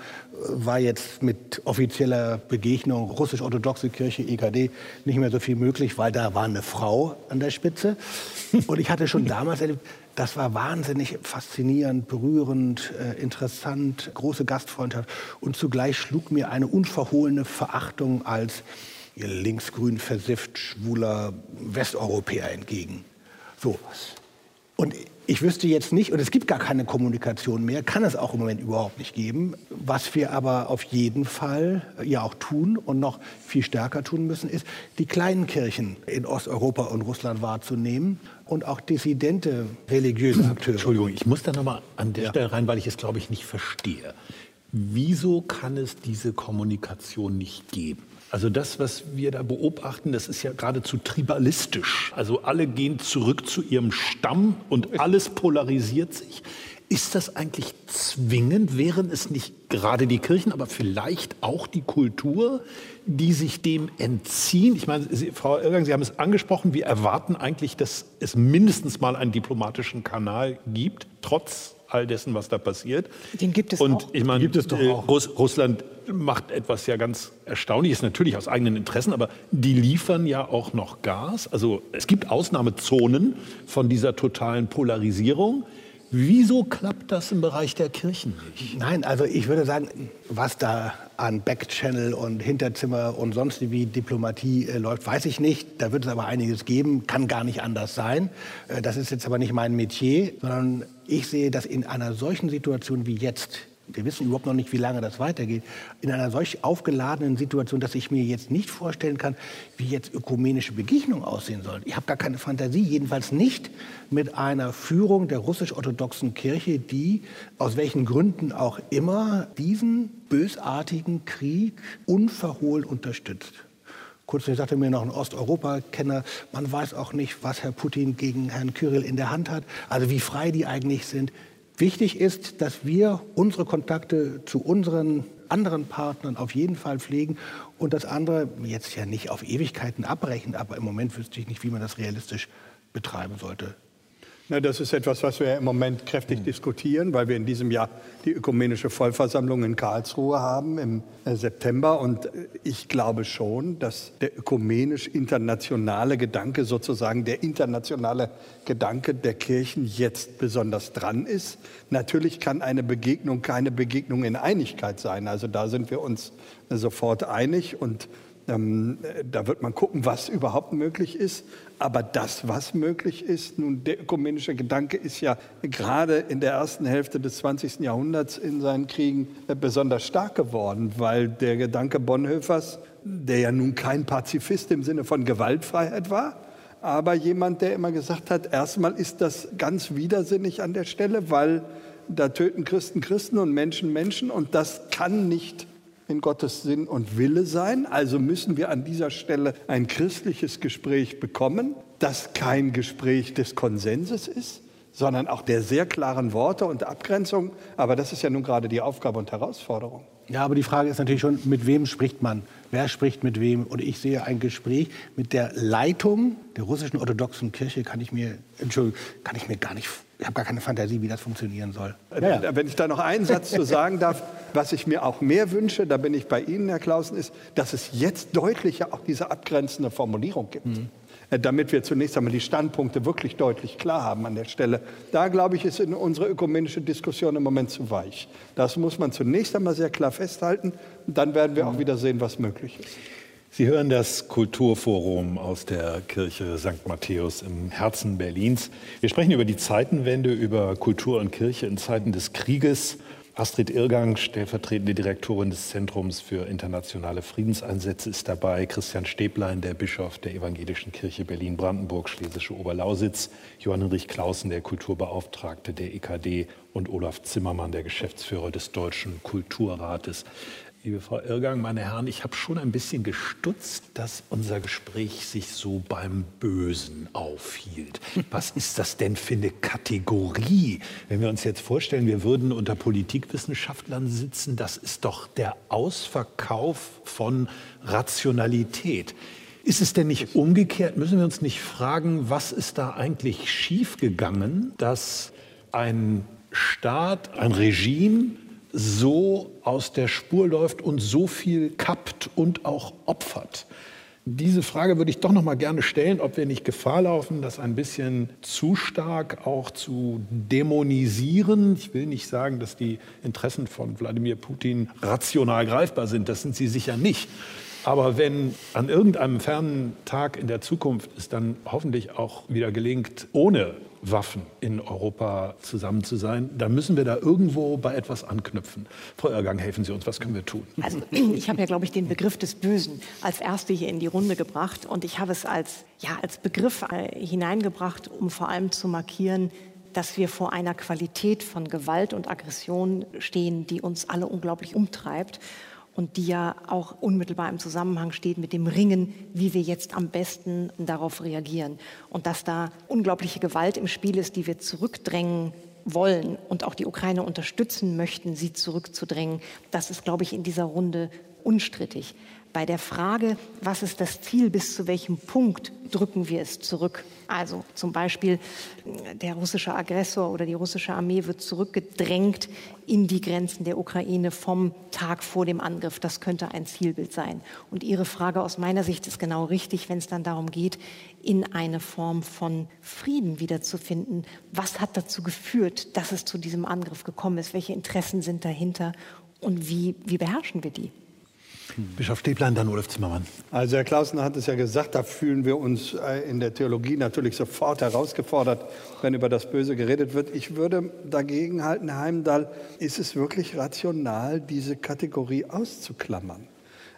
war jetzt mit offizieller Begegnung russisch-orthodoxe Kirche, EKD, nicht mehr so viel möglich, weil da war eine Frau an der Spitze. Und ich hatte schon damals erlebt, das war wahnsinnig faszinierend, berührend, äh, interessant, große Gastfreundschaft. Und zugleich schlug mir eine unverhohlene Verachtung als ihr linksgrün versifft schwuler Westeuropäer entgegen. So. Und ich wüsste jetzt nicht, und es gibt gar keine Kommunikation mehr, kann es auch im Moment überhaupt nicht geben. Was wir aber auf jeden Fall äh, ja auch tun und noch viel stärker tun müssen, ist, die kleinen Kirchen in Osteuropa und Russland wahrzunehmen und auch dissidente religiöse Akteure. Entschuldigung, ich muss da nochmal an der Stelle rein, weil ich es, glaube ich, nicht verstehe. Wieso kann es diese Kommunikation nicht geben? Also das, was wir da beobachten, das ist ja geradezu tribalistisch. Also alle gehen zurück zu ihrem Stamm und alles polarisiert sich. Ist das eigentlich zwingend? Wären es nicht gerade die Kirchen, aber vielleicht auch die Kultur, die sich dem entziehen? Ich meine, Sie, Frau Irgang, Sie haben es angesprochen, wir erwarten eigentlich, dass es mindestens mal einen diplomatischen Kanal gibt, trotz all dessen, was da passiert. Den gibt es Und auch. ich meine, Gibt es doch äh, auch. Russ Russland macht etwas ja ganz Erstaunliches, natürlich aus eigenen Interessen, aber die liefern ja auch noch Gas. Also es gibt Ausnahmezonen von dieser totalen Polarisierung. Wieso klappt das im Bereich der Kirchen nicht? Nein, also ich würde sagen, was da an Backchannel und Hinterzimmer und sonst wie Diplomatie äh, läuft, weiß ich nicht. Da wird es aber einiges geben, kann gar nicht anders sein. Äh, das ist jetzt aber nicht mein Metier, sondern ich sehe, dass in einer solchen Situation wie jetzt, wir wissen überhaupt noch nicht, wie lange das weitergeht, in einer solch aufgeladenen Situation, dass ich mir jetzt nicht vorstellen kann, wie jetzt ökumenische Begegnungen aussehen sollen. Ich habe gar keine Fantasie, jedenfalls nicht mit einer Führung der russisch-orthodoxen Kirche, die aus welchen Gründen auch immer diesen bösartigen Krieg unverhohlen unterstützt. Kurz sagte mir noch ein Osteuropa-Kenner, man weiß auch nicht, was Herr Putin gegen Herrn Kyrill in der Hand hat, also wie frei die eigentlich sind. Wichtig ist, dass wir unsere Kontakte zu unseren anderen Partnern auf jeden Fall pflegen und das andere jetzt ja nicht auf Ewigkeiten abbrechen, aber im Moment wüsste ich nicht, wie man das realistisch betreiben sollte. Na, das ist etwas, was wir im Moment kräftig diskutieren, weil wir in diesem Jahr die ökumenische Vollversammlung in Karlsruhe haben im äh, September. Und äh, ich glaube schon, dass der ökumenisch-internationale Gedanke, sozusagen der internationale Gedanke der Kirchen jetzt besonders dran ist. Natürlich kann eine Begegnung keine Begegnung in Einigkeit sein. Also da sind wir uns äh, sofort einig und ähm, da wird man gucken, was überhaupt möglich ist. Aber das, was möglich ist, nun der ökumenische Gedanke ist ja gerade in der ersten Hälfte des 20. Jahrhunderts in seinen Kriegen äh, besonders stark geworden, weil der Gedanke Bonhoeffers, der ja nun kein Pazifist im Sinne von Gewaltfreiheit war, aber jemand, der immer gesagt hat, erstmal ist das ganz widersinnig an der Stelle, weil da töten Christen Christen und Menschen Menschen und das kann nicht in Gottes Sinn und Wille sein. Also müssen wir an dieser Stelle ein christliches Gespräch bekommen, das kein Gespräch des Konsenses ist, sondern auch der sehr klaren Worte und Abgrenzung. Aber das ist ja nun gerade die Aufgabe und Herausforderung. Ja, aber die Frage ist natürlich schon, mit wem spricht man? Wer spricht mit wem? Und ich sehe ein Gespräch mit der Leitung der russischen orthodoxen Kirche, kann ich mir, Entschuldigung, kann ich mir gar nicht, ich habe gar keine Fantasie, wie das funktionieren soll. Ja, ja. Wenn ich da noch einen Satz zu sagen darf, was ich mir auch mehr wünsche, da bin ich bei Ihnen, Herr Clausen, ist, dass es jetzt deutlicher auch diese abgrenzende Formulierung gibt. Mhm. Äh, damit wir zunächst einmal die Standpunkte wirklich deutlich klar haben an der Stelle. Da, glaube ich, ist in unsere ökumenische Diskussion im Moment zu weich. Das muss man zunächst einmal sehr klar festhalten. Und dann werden wir auch wieder sehen, was möglich ist. Sie hören das Kulturforum aus der Kirche St. Matthäus im Herzen Berlins. Wir sprechen über die Zeitenwende, über Kultur und Kirche in Zeiten des Krieges Astrid Irgang, stellvertretende Direktorin des Zentrums für internationale Friedenseinsätze, ist dabei. Christian Stäblein, der Bischof der Evangelischen Kirche Berlin-Brandenburg, Schlesische Oberlausitz. Johann Hinrich Clausen, der Kulturbeauftragte der EKD. Und Olaf Zimmermann, der Geschäftsführer des Deutschen Kulturrates. Liebe Frau Irrgang, meine Herren, ich habe schon ein bisschen gestutzt, dass unser Gespräch sich so beim Bösen aufhielt. Was ist das denn für eine Kategorie? Wenn wir uns jetzt vorstellen, wir würden unter Politikwissenschaftlern sitzen, das ist doch der Ausverkauf von Rationalität. Ist es denn nicht umgekehrt? Müssen wir uns nicht fragen, was ist da eigentlich schiefgegangen, dass ein Staat, ein Regime so aus der Spur läuft und so viel kappt und auch opfert. Diese Frage würde ich doch noch mal gerne stellen, ob wir nicht Gefahr laufen, das ein bisschen zu stark auch zu dämonisieren. Ich will nicht sagen, dass die Interessen von Wladimir Putin rational greifbar sind. Das sind sie sicher nicht. Aber wenn an irgendeinem fernen Tag in der Zukunft es dann hoffentlich auch wieder gelingt, ohne Waffen in Europa zusammen zu sein, dann müssen wir da irgendwo bei etwas anknüpfen. Frau Ergang, helfen Sie uns, was können wir tun? Also ich habe ja, glaube ich, den Begriff des Bösen als erste hier in die Runde gebracht und ich habe es als, ja, als Begriff äh, hineingebracht, um vor allem zu markieren, dass wir vor einer Qualität von Gewalt und Aggression stehen, die uns alle unglaublich umtreibt und die ja auch unmittelbar im Zusammenhang steht mit dem Ringen, wie wir jetzt am besten darauf reagieren. Und dass da unglaubliche Gewalt im Spiel ist, die wir zurückdrängen wollen und auch die Ukraine unterstützen möchten, sie zurückzudrängen, das ist, glaube ich, in dieser Runde unstrittig bei der Frage, was ist das Ziel, bis zu welchem Punkt drücken wir es zurück. Also zum Beispiel der russische Aggressor oder die russische Armee wird zurückgedrängt in die Grenzen der Ukraine vom Tag vor dem Angriff. Das könnte ein Zielbild sein. Und Ihre Frage aus meiner Sicht ist genau richtig, wenn es dann darum geht, in eine Form von Frieden wiederzufinden. Was hat dazu geführt, dass es zu diesem Angriff gekommen ist? Welche Interessen sind dahinter? Und wie, wie beherrschen wir die? Bischof Stäblein, dann Olaf Zimmermann. Also Herr Clausen hat es ja gesagt, da fühlen wir uns äh, in der Theologie natürlich sofort herausgefordert, wenn über das Böse geredet wird. Ich würde dagegen halten, Herr Heimdall, ist es wirklich rational, diese Kategorie auszuklammern?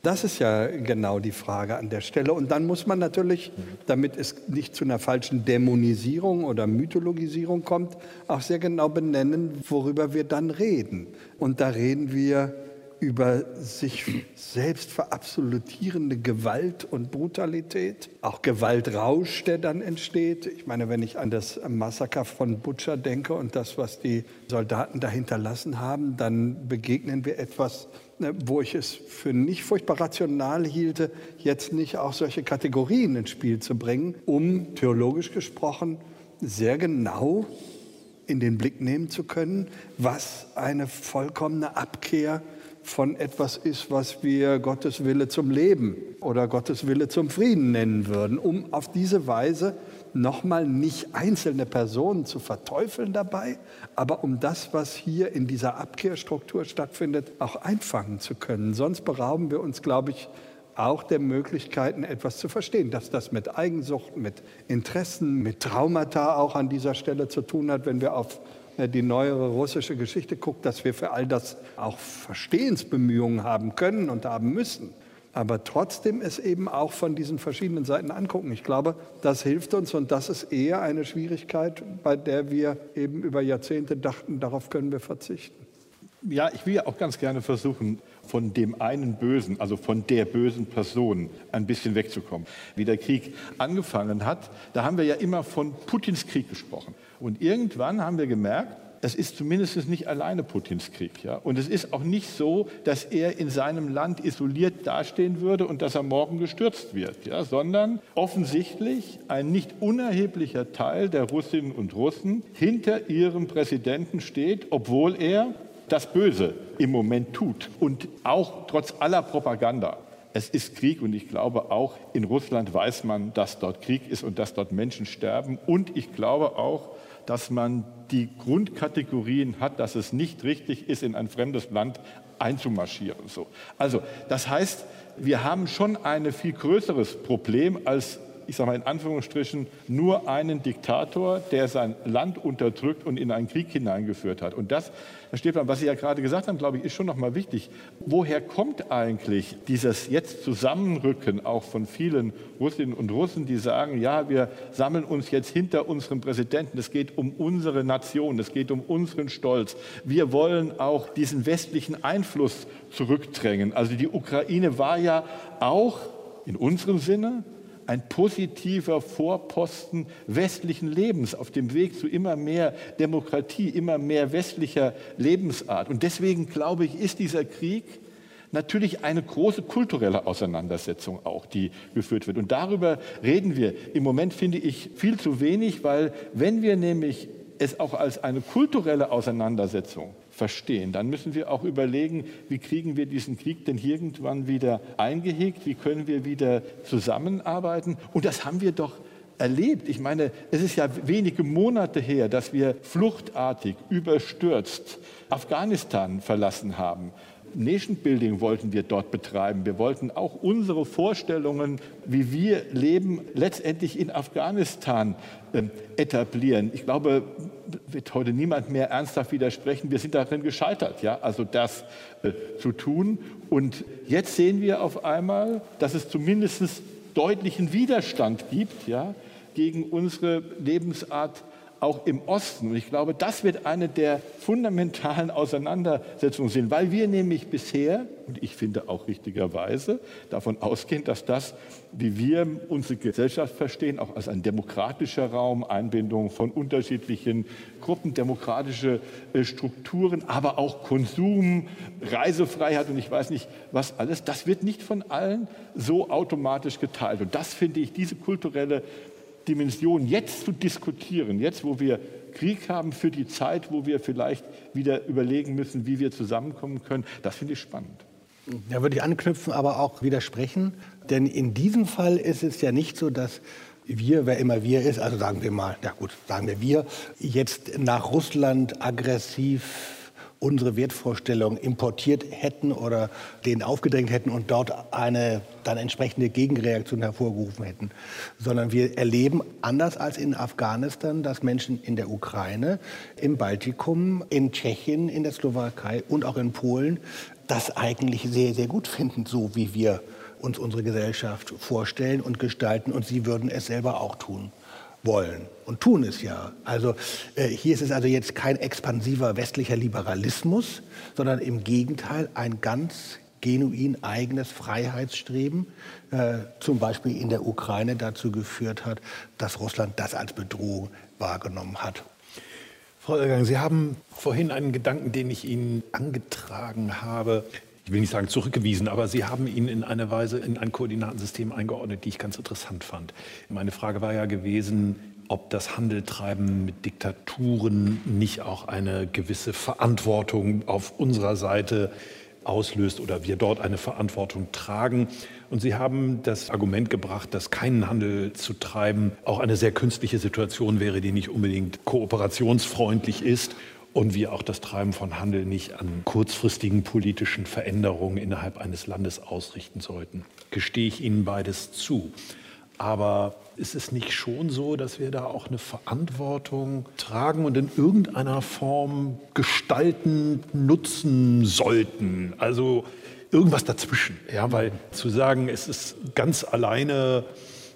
Das ist ja genau die Frage an der Stelle. Und dann muss man natürlich, damit es nicht zu einer falschen Dämonisierung oder Mythologisierung kommt, auch sehr genau benennen, worüber wir dann reden. Und da reden wir über sich selbst verabsolutierende Gewalt und Brutalität, auch Gewaltrausch, der dann entsteht. Ich meine, wenn ich an das Massaker von Butcher denke und das, was die Soldaten da hinterlassen haben, dann begegnen wir etwas, wo ich es für nicht furchtbar rational hielte, jetzt nicht auch solche Kategorien ins Spiel zu bringen, um theologisch gesprochen sehr genau in den Blick nehmen zu können, was eine vollkommene Abkehr von etwas ist, was wir Gottes Wille zum Leben oder Gottes Wille zum Frieden nennen würden, um auf diese Weise nochmal nicht einzelne Personen zu verteufeln dabei, aber um das, was hier in dieser Abkehrstruktur stattfindet, auch einfangen zu können. Sonst berauben wir uns, glaube ich, auch der Möglichkeiten, etwas zu verstehen, dass das mit Eigensucht, mit Interessen, mit Traumata auch an dieser Stelle zu tun hat, wenn wir auf äh, die neuere russische Geschichte guckt, dass wir für all das auch Verstehensbemühungen haben können und haben müssen. Aber trotzdem es eben auch von diesen verschiedenen Seiten angucken. Ich glaube, das hilft uns und das ist eher eine Schwierigkeit, bei der wir eben über Jahrzehnte dachten, darauf können wir verzichten. Ja, ich will ja auch ganz gerne versuchen, von dem einen Bösen, also von der bösen Person, ein bisschen wegzukommen. Wie der Krieg angefangen hat, da haben wir ja immer von Putins Krieg gesprochen. Und irgendwann haben wir gemerkt, es ist zumindest nicht alleine Putins Krieg. Ja? Und es ist auch nicht so, dass er in seinem Land isoliert dastehen würde und dass er morgen gestürzt wird, ja? sondern offensichtlich ein nicht unerheblicher Teil der Russinnen und Russen hinter ihrem Präsidenten steht, obwohl er das Böse im Moment tut und auch trotz aller Propaganda. Es ist Krieg und ich glaube auch in Russland weiß man, dass dort Krieg ist und dass dort Menschen sterben. Und ich glaube auch, dass man die Grundkategorien hat, dass es nicht richtig ist, in ein fremdes Land einzumarschieren. So. Also, das heißt, wir haben schon ein viel größeres Problem als ich sage mal in Anführungsstrichen, nur einen Diktator, der sein Land unterdrückt und in einen Krieg hineingeführt hat. Und das, Herr Stefan, was Sie ja gerade gesagt haben, glaube ich, ist schon noch mal wichtig. Woher kommt eigentlich dieses jetzt Zusammenrücken auch von vielen Russinnen und Russen, die sagen, ja, wir sammeln uns jetzt hinter unserem Präsidenten. Es geht um unsere Nation, es geht um unseren Stolz. Wir wollen auch diesen westlichen Einfluss zurückdrängen. Also die Ukraine war ja auch in unserem Sinne ein positiver Vorposten westlichen Lebens auf dem Weg zu immer mehr Demokratie, immer mehr westlicher Lebensart. Und deswegen glaube ich, ist dieser Krieg natürlich eine große kulturelle Auseinandersetzung auch, die geführt wird. Und darüber reden wir im Moment, finde ich, viel zu wenig, weil wenn wir nämlich es auch als eine kulturelle Auseinandersetzung verstehen. Dann müssen wir auch überlegen, wie kriegen wir diesen Krieg denn irgendwann wieder eingehegt, wie können wir wieder zusammenarbeiten. Und das haben wir doch erlebt. Ich meine, es ist ja wenige Monate her, dass wir fluchtartig, überstürzt Afghanistan verlassen haben. Nation Building wollten wir dort betreiben. Wir wollten auch unsere Vorstellungen, wie wir leben, letztendlich in Afghanistan äh, etablieren. Ich glaube, wird heute niemand mehr ernsthaft widersprechen. Wir sind darin gescheitert, ja, also das äh, zu tun. Und jetzt sehen wir auf einmal, dass es zumindest deutlichen Widerstand gibt, ja, gegen unsere Lebensart auch im Osten. Und ich glaube, das wird eine der fundamentalen Auseinandersetzungen sein, weil wir nämlich bisher, und ich finde auch richtigerweise, davon ausgehen, dass das, wie wir unsere Gesellschaft verstehen, auch als ein demokratischer Raum, Einbindung von unterschiedlichen Gruppen, demokratische äh, Strukturen, aber auch Konsum, Reisefreiheit und ich weiß nicht was alles, das wird nicht von allen so automatisch geteilt. Und das finde ich, diese kulturelle Dimension jetzt zu diskutieren, jetzt wo wir Krieg haben für die Zeit, wo wir vielleicht wieder überlegen müssen, wie wir zusammenkommen können, das finde ich spannend. Da würde ich anknüpfen, aber auch widersprechen. Denn in diesem Fall ist es ja nicht so, dass wir, wer immer wir ist, also sagen wir mal, ja gut, sagen wir wir, jetzt nach Russland aggressiv unsere Wertvorstellungen importiert hätten oder denen aufgedrängt hätten und dort eine dann entsprechende Gegenreaktion hervorgerufen hätten, sondern wir erleben anders als in Afghanistan, dass Menschen in der Ukraine, im Baltikum, in Tschechien, in der Slowakei und auch in Polen das eigentlich sehr, sehr gut finden, so wie wir uns unsere Gesellschaft vorstellen und gestalten. Und sie würden es selber auch tun wollen und tun es ja. Also äh, hier ist es also jetzt kein expansiver westlicher Liberalismus, sondern im Gegenteil ein ganz genuin eigenes Freiheitsstreben, äh, zum Beispiel in der Ukraine dazu geführt hat, dass Russland das als Bedrohung wahrgenommen hat. Frau Ergang, Sie haben vorhin einen Gedanken, den ich Ihnen angetragen habe, ich will nicht sagen zurückgewiesen, aber Sie haben ihn in einer Weise in ein Koordinatensystem eingeordnet, die ich ganz interessant fand. Meine Frage war ja gewesen, ob das Handeltreiben mit Diktaturen nicht auch eine gewisse Verantwortung auf unserer Seite auslöst oder wir dort eine Verantwortung tragen. Und Sie haben das Argument gebracht, dass keinen Handel zu treiben auch eine sehr künstliche Situation wäre, die nicht unbedingt kooperationsfreundlich ist und wir auch das Treiben von Handel nicht an kurzfristigen politischen Veränderungen innerhalb eines Landes ausrichten sollten. Gestehe ich Ihnen beides zu. Aber ist es nicht schon so, dass wir da auch eine Verantwortung tragen und in irgendeiner Form gestalten, nutzen sollten? Also irgendwas dazwischen. Ja, weil zu sagen, es ist ganz alleine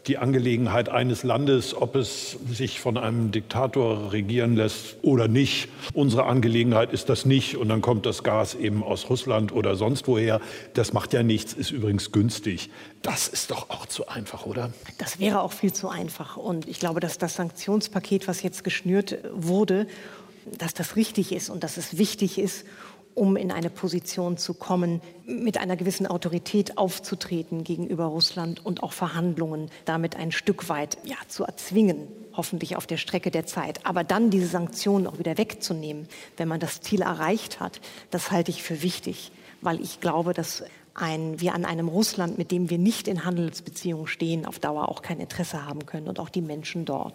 die Angelegenheit eines Landes, ob es sich von einem Diktator regieren lässt oder nicht. Unsere Angelegenheit ist das nicht und dann kommt das Gas eben aus Russland oder sonst woher. Das macht ja nichts, ist übrigens günstig. Das ist doch auch zu einfach, oder? Das wäre auch viel zu einfach. Und ich glaube, dass das Sanktionspaket, was jetzt geschnürt wurde, dass das richtig ist und dass es wichtig ist um in eine Position zu kommen, mit einer gewissen Autorität aufzutreten gegenüber Russland und auch Verhandlungen damit ein Stück weit ja, zu erzwingen, hoffentlich auf der Strecke der Zeit. Aber dann diese Sanktionen auch wieder wegzunehmen, wenn man das Ziel erreicht hat, das halte ich für wichtig, weil ich glaube, dass ein, wir an einem Russland, mit dem wir nicht in Handelsbeziehungen stehen, auf Dauer auch kein Interesse haben können und auch die Menschen dort.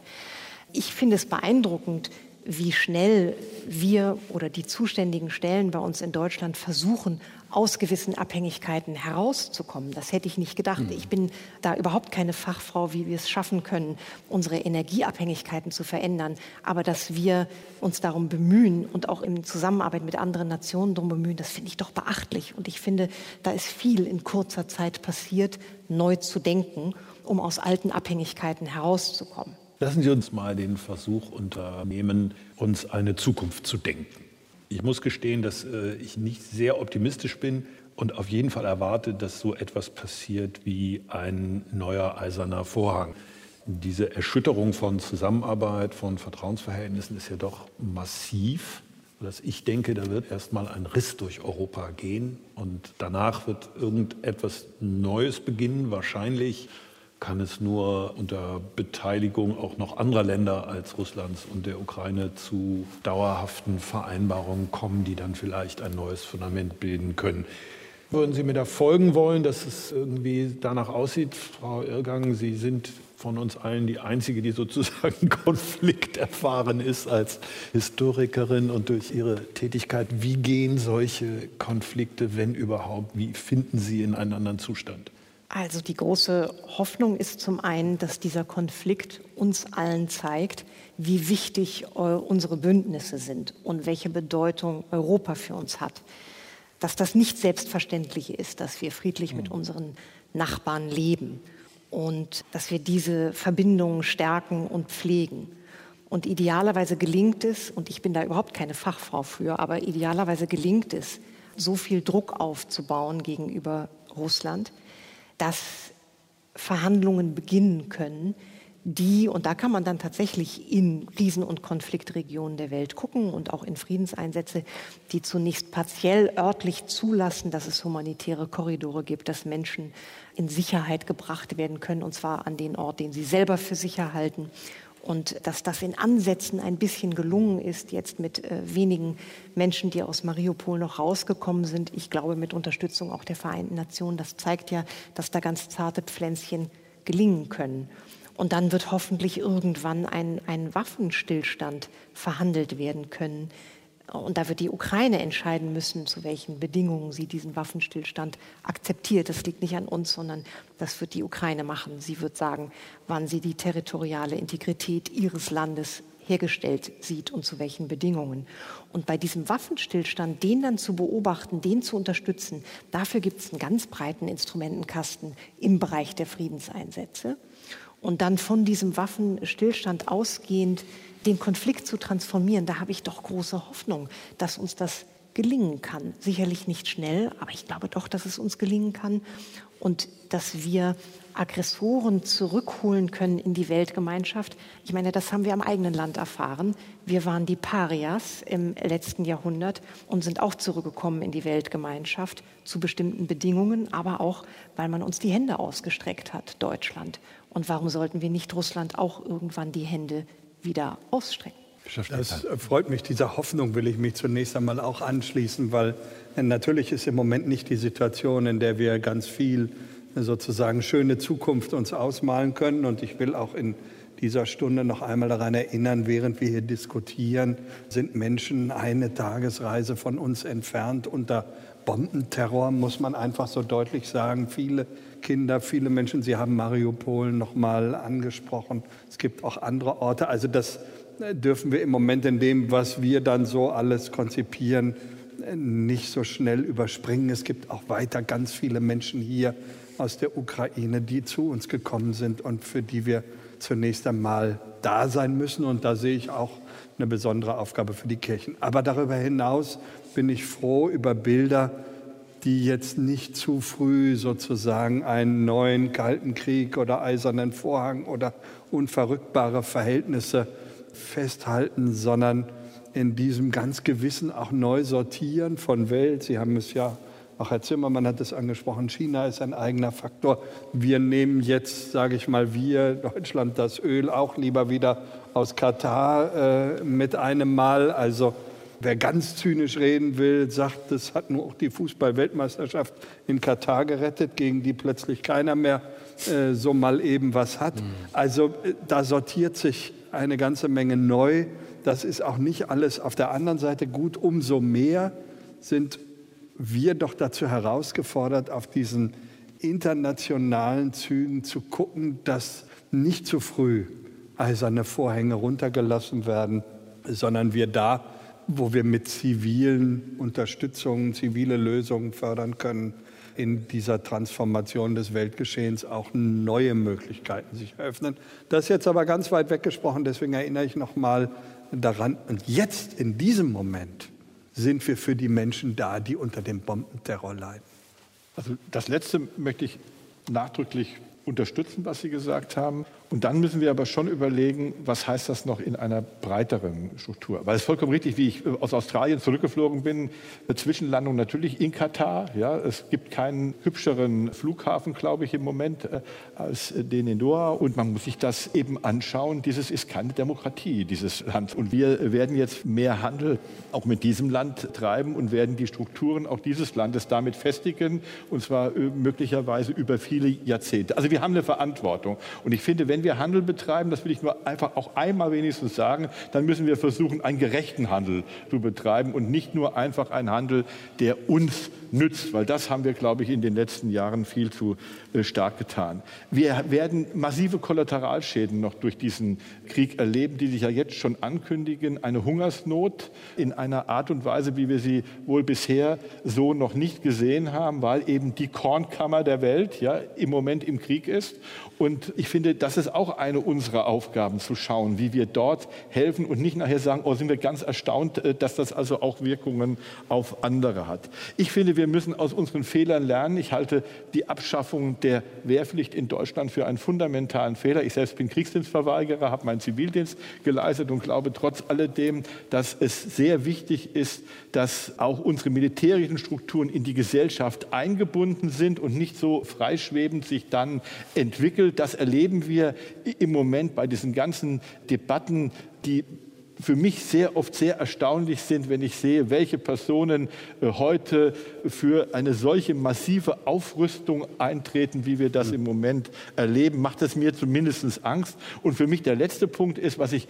Ich finde es beeindruckend, wie schnell wir oder die zuständigen Stellen bei uns in Deutschland versuchen, aus gewissen Abhängigkeiten herauszukommen. Das hätte ich nicht gedacht. Ich bin da überhaupt keine Fachfrau, wie wir es schaffen können, unsere Energieabhängigkeiten zu verändern. Aber dass wir uns darum bemühen und auch in Zusammenarbeit mit anderen Nationen darum bemühen, das finde ich doch beachtlich. Und ich finde, da ist viel in kurzer Zeit passiert, neu zu denken, um aus alten Abhängigkeiten herauszukommen. Lassen Sie uns mal den Versuch unternehmen, uns eine Zukunft zu denken. Ich muss gestehen, dass äh, ich nicht sehr optimistisch bin und auf jeden Fall erwarte, dass so etwas passiert wie ein neuer eiserner Vorhang. Diese Erschütterung von Zusammenarbeit, von Vertrauensverhältnissen ist ja doch massiv. Dass ich denke, da wird erstmal ein Riss durch Europa gehen und danach wird irgendetwas Neues beginnen, wahrscheinlich kann es nur unter Beteiligung auch noch anderer Länder als Russlands und der Ukraine zu dauerhaften Vereinbarungen kommen, die dann vielleicht ein neues Fundament bilden können. Würden Sie mir da folgen wollen, dass es irgendwie danach aussieht, Frau Irrgang? Sie sind von uns allen die Einzige, die sozusagen konflikterfahren ist als Historikerin und durch ihre Tätigkeit. Wie gehen solche Konflikte, wenn überhaupt, wie finden sie in einen anderen Zustand? Also die große Hoffnung ist zum einen, dass dieser Konflikt uns allen zeigt, wie wichtig äh, unsere Bündnisse sind und welche Bedeutung Europa für uns hat. Dass das nicht selbstverständlich ist, dass wir friedlich mit hm. unseren Nachbarn leben und dass wir diese Verbindungen stärken und pflegen. Und idealerweise gelingt es, und ich bin da überhaupt keine Fachfrau für, aber idealerweise gelingt es, so viel Druck aufzubauen gegenüber Russland, dass Verhandlungen beginnen können, die, und da kann man dann tatsächlich in Krisen- und Konfliktregionen der Welt gucken und auch in Friedenseinsätze, die zunächst partiell örtlich zulassen, dass es humanitäre Korridore gibt, dass Menschen in Sicherheit gebracht werden können, und zwar an den Ort, den sie selber für sicher halten und dass das in Ansätzen ein bisschen gelungen ist, jetzt mit äh, wenigen Menschen, die aus Mariupol noch rausgekommen sind. Ich glaube, mit Unterstützung auch der Vereinten Nationen. Das zeigt ja, dass da ganz zarte Pflänzchen gelingen können. Und dann wird hoffentlich irgendwann ein, ein Waffenstillstand verhandelt werden können, und da wird die Ukraine entscheiden müssen, zu welchen Bedingungen sie diesen Waffenstillstand akzeptiert. Das liegt nicht an uns, sondern das wird die Ukraine machen. Sie wird sagen, wann sie die territoriale Integrität ihres Landes hergestellt sieht und zu welchen Bedingungen. Und bei diesem Waffenstillstand, den dann zu beobachten, den zu unterstützen, dafür gibt es einen ganz breiten Instrumentenkasten im Bereich der Friedenseinsätze. Und dann von diesem Waffenstillstand ausgehend den Konflikt zu transformieren, da habe ich doch große Hoffnung, dass uns das gelingen kann. Sicherlich nicht schnell, aber ich glaube doch, dass es uns gelingen kann und dass wir Aggressoren zurückholen können in die Weltgemeinschaft. Ich meine, das haben wir am eigenen Land erfahren. Wir waren die Parias im letzten Jahrhundert und sind auch zurückgekommen in die Weltgemeinschaft zu bestimmten Bedingungen, aber auch, weil man uns die Hände ausgestreckt hat, Deutschland. Und warum sollten wir nicht Russland auch irgendwann die Hände wieder ausstrecken. Das freut mich. Dieser Hoffnung will ich mich zunächst einmal auch anschließen, weil natürlich ist im Moment nicht die Situation, in der wir ganz viel sozusagen schöne Zukunft uns ausmalen können. Und ich will auch in dieser Stunde noch einmal daran erinnern, während wir hier diskutieren, sind Menschen eine Tagesreise von uns entfernt unter Bombenterror, muss man einfach so deutlich sagen. Viele Kinder, viele Menschen, Sie haben Mariupol noch mal angesprochen. Es gibt auch andere Orte. Also das äh, dürfen wir im Moment in dem, was wir dann so alles konzipieren, nicht so schnell überspringen. Es gibt auch weiter ganz viele Menschen hier aus der Ukraine, die zu uns gekommen sind und für die wir zunächst einmal da sein müssen. Und da sehe ich auch eine besondere Aufgabe für die Kirchen. Aber darüber hinaus bin ich froh über Bilder, die jetzt nicht zu früh sozusagen einen neuen Kalten Krieg oder eisernen Vorhang oder unverrückbare Verhältnisse festhalten, sondern in diesem ganz gewissen auch neu sortieren von Welt. Sie haben es ja, auch Herr Zimmermann hat es angesprochen, China ist ein eigener Faktor. Wir nehmen jetzt, sage ich mal, wir, Deutschland, das Öl auch lieber wieder aus Katar äh, mit einem Mal. Also wer ganz zynisch reden will, sagt, das hat nur auch die Fußball-Weltmeisterschaft in Katar gerettet, gegen die plötzlich keiner mehr äh, so mal eben was hat. Mhm. Also äh, da sortiert sich eine ganze Menge neu. Das ist auch nicht alles auf der anderen Seite gut. Umso mehr sind wir doch dazu herausgefordert, auf diesen internationalen Zügen zu gucken, dass nicht zu früh eiserne Vorhänge runtergelassen werden, sondern wir da, wo wir mit zivilen Unterstützungen, zivile Lösungen fördern können, in dieser Transformation des Weltgeschehens auch neue Möglichkeiten sich eröffnen. Das ist jetzt aber ganz weit weggesprochen, deswegen erinnere ich noch mal daran. Und jetzt, in diesem Moment, sind wir für die Menschen da, die unter dem Bombenterror leiden. Also das Letzte möchte ich nachdrücklich unterstützen, was Sie gesagt haben. Und dann müssen wir aber schon überlegen, was heißt das noch in einer breiteren Struktur? Weil es vollkommen richtig, wie ich äh, aus Australien zurückgeflogen bin, Zwischenlandung natürlich in Katar. Ja, es gibt keinen hübscheren Flughafen, glaube ich, im Moment äh, als den in Doha. Und man muss sich das eben anschauen. Dieses ist keine Demokratie, dieses Land. Und wir werden jetzt mehr Handel auch mit diesem Land treiben und werden die Strukturen auch dieses Landes damit festigen. Und zwar äh, möglicherweise über viele Jahrzehnte. Also wir haben eine Verantwortung. Und ich finde, wenn wenn wir Handel betreiben, das will ich nur einfach auch einmal wenigstens sagen, dann müssen wir versuchen, einen gerechten Handel zu betreiben und nicht nur einfach einen Handel, der uns nützt, weil das haben wir, glaube ich, in den letzten Jahren viel zu äh, stark getan. Wir werden massive Kollateralschäden noch durch diesen Krieg erleben, die sich ja jetzt schon ankündigen. Eine Hungersnot in einer Art und Weise, wie wir sie wohl bisher so noch nicht gesehen haben, weil eben die Kornkammer der Welt ja im Moment im Krieg ist. Und ich finde, das ist auch eine unserer Aufgaben, zu schauen, wie wir dort helfen und nicht nachher sagen, oh, sind wir ganz erstaunt, äh, dass das also auch Wirkungen auf andere hat. Ich finde, wir müssen aus unseren Fehlern lernen. Ich halte die Abschaffung der Wehrpflicht in Deutschland für einen fundamentalen Fehler. Ich selbst bin Kriegsdienstverweigerer, habe meinen Zivildienst geleistet und glaube trotz alledem, dass es sehr wichtig ist, dass auch unsere militärischen Strukturen in die Gesellschaft eingebunden sind und nicht so freischwebend sich dann entwickeln. Das erleben wir im Moment bei diesen ganzen Debatten, die für mich sehr oft sehr erstaunlich sind, wenn ich sehe, welche Personen äh, heute für eine solche massive Aufrüstung eintreten, wie wir das im Moment erleben, macht es mir zumindest Angst. Und für mich der letzte Punkt ist, was ich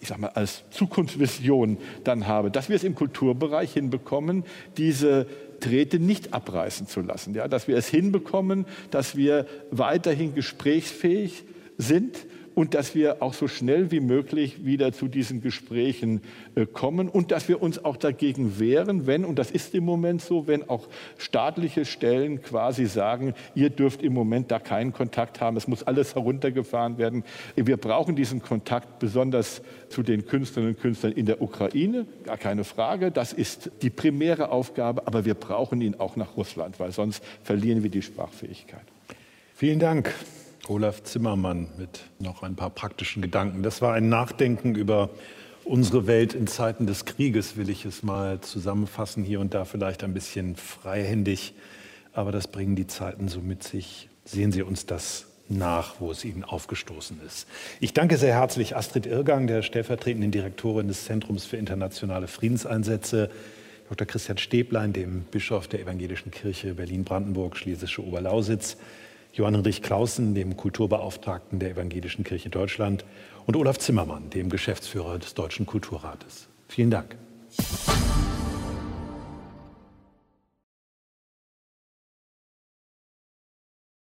ich sag mal, als Zukunftsvision dann habe, dass wir es im Kulturbereich hinbekommen, diese Drähte nicht abreißen zu lassen. Ja, dass wir es hinbekommen, dass wir weiterhin gesprächsfähig sind und dass wir auch so schnell wie möglich wieder zu diesen Gesprächen äh, kommen und dass wir uns auch dagegen wehren, wenn, und das ist im Moment so, wenn auch staatliche Stellen quasi sagen, ihr dürft im Moment da keinen Kontakt haben, es muss alles heruntergefahren werden. Wir brauchen diesen Kontakt besonders zu den Künstlerinnen und Künstlern in der Ukraine, gar keine Frage, das ist die primäre Aufgabe, aber wir brauchen ihn auch nach Russland, weil sonst verlieren wir die Sprachfähigkeit. Vielen Dank. Olaf Zimmermann mit noch ein paar praktischen Gedanken. Das war ein Nachdenken über unsere Welt in Zeiten des Krieges, will ich es mal zusammenfassen, hier und da vielleicht ein bisschen freihändig, aber das bringen die Zeiten so mit sich. Sehen Sie uns das nach, wo es Ihnen aufgestoßen ist. Ich danke sehr herzlich Astrid Irgang, der stellvertretenden Direktorin des Zentrums für internationale Friedenseinsätze, Dr. Christian Stäblein, dem Bischof der Evangelischen Kirche Berlin-Brandenburg, Schlesische Oberlausitz, Johann Hinrich Clausen, dem Kulturbeauftragten der Evangelischen Kirche Deutschland, und Olaf Zimmermann, dem Geschäftsführer des Deutschen Kulturrates. Vielen Dank.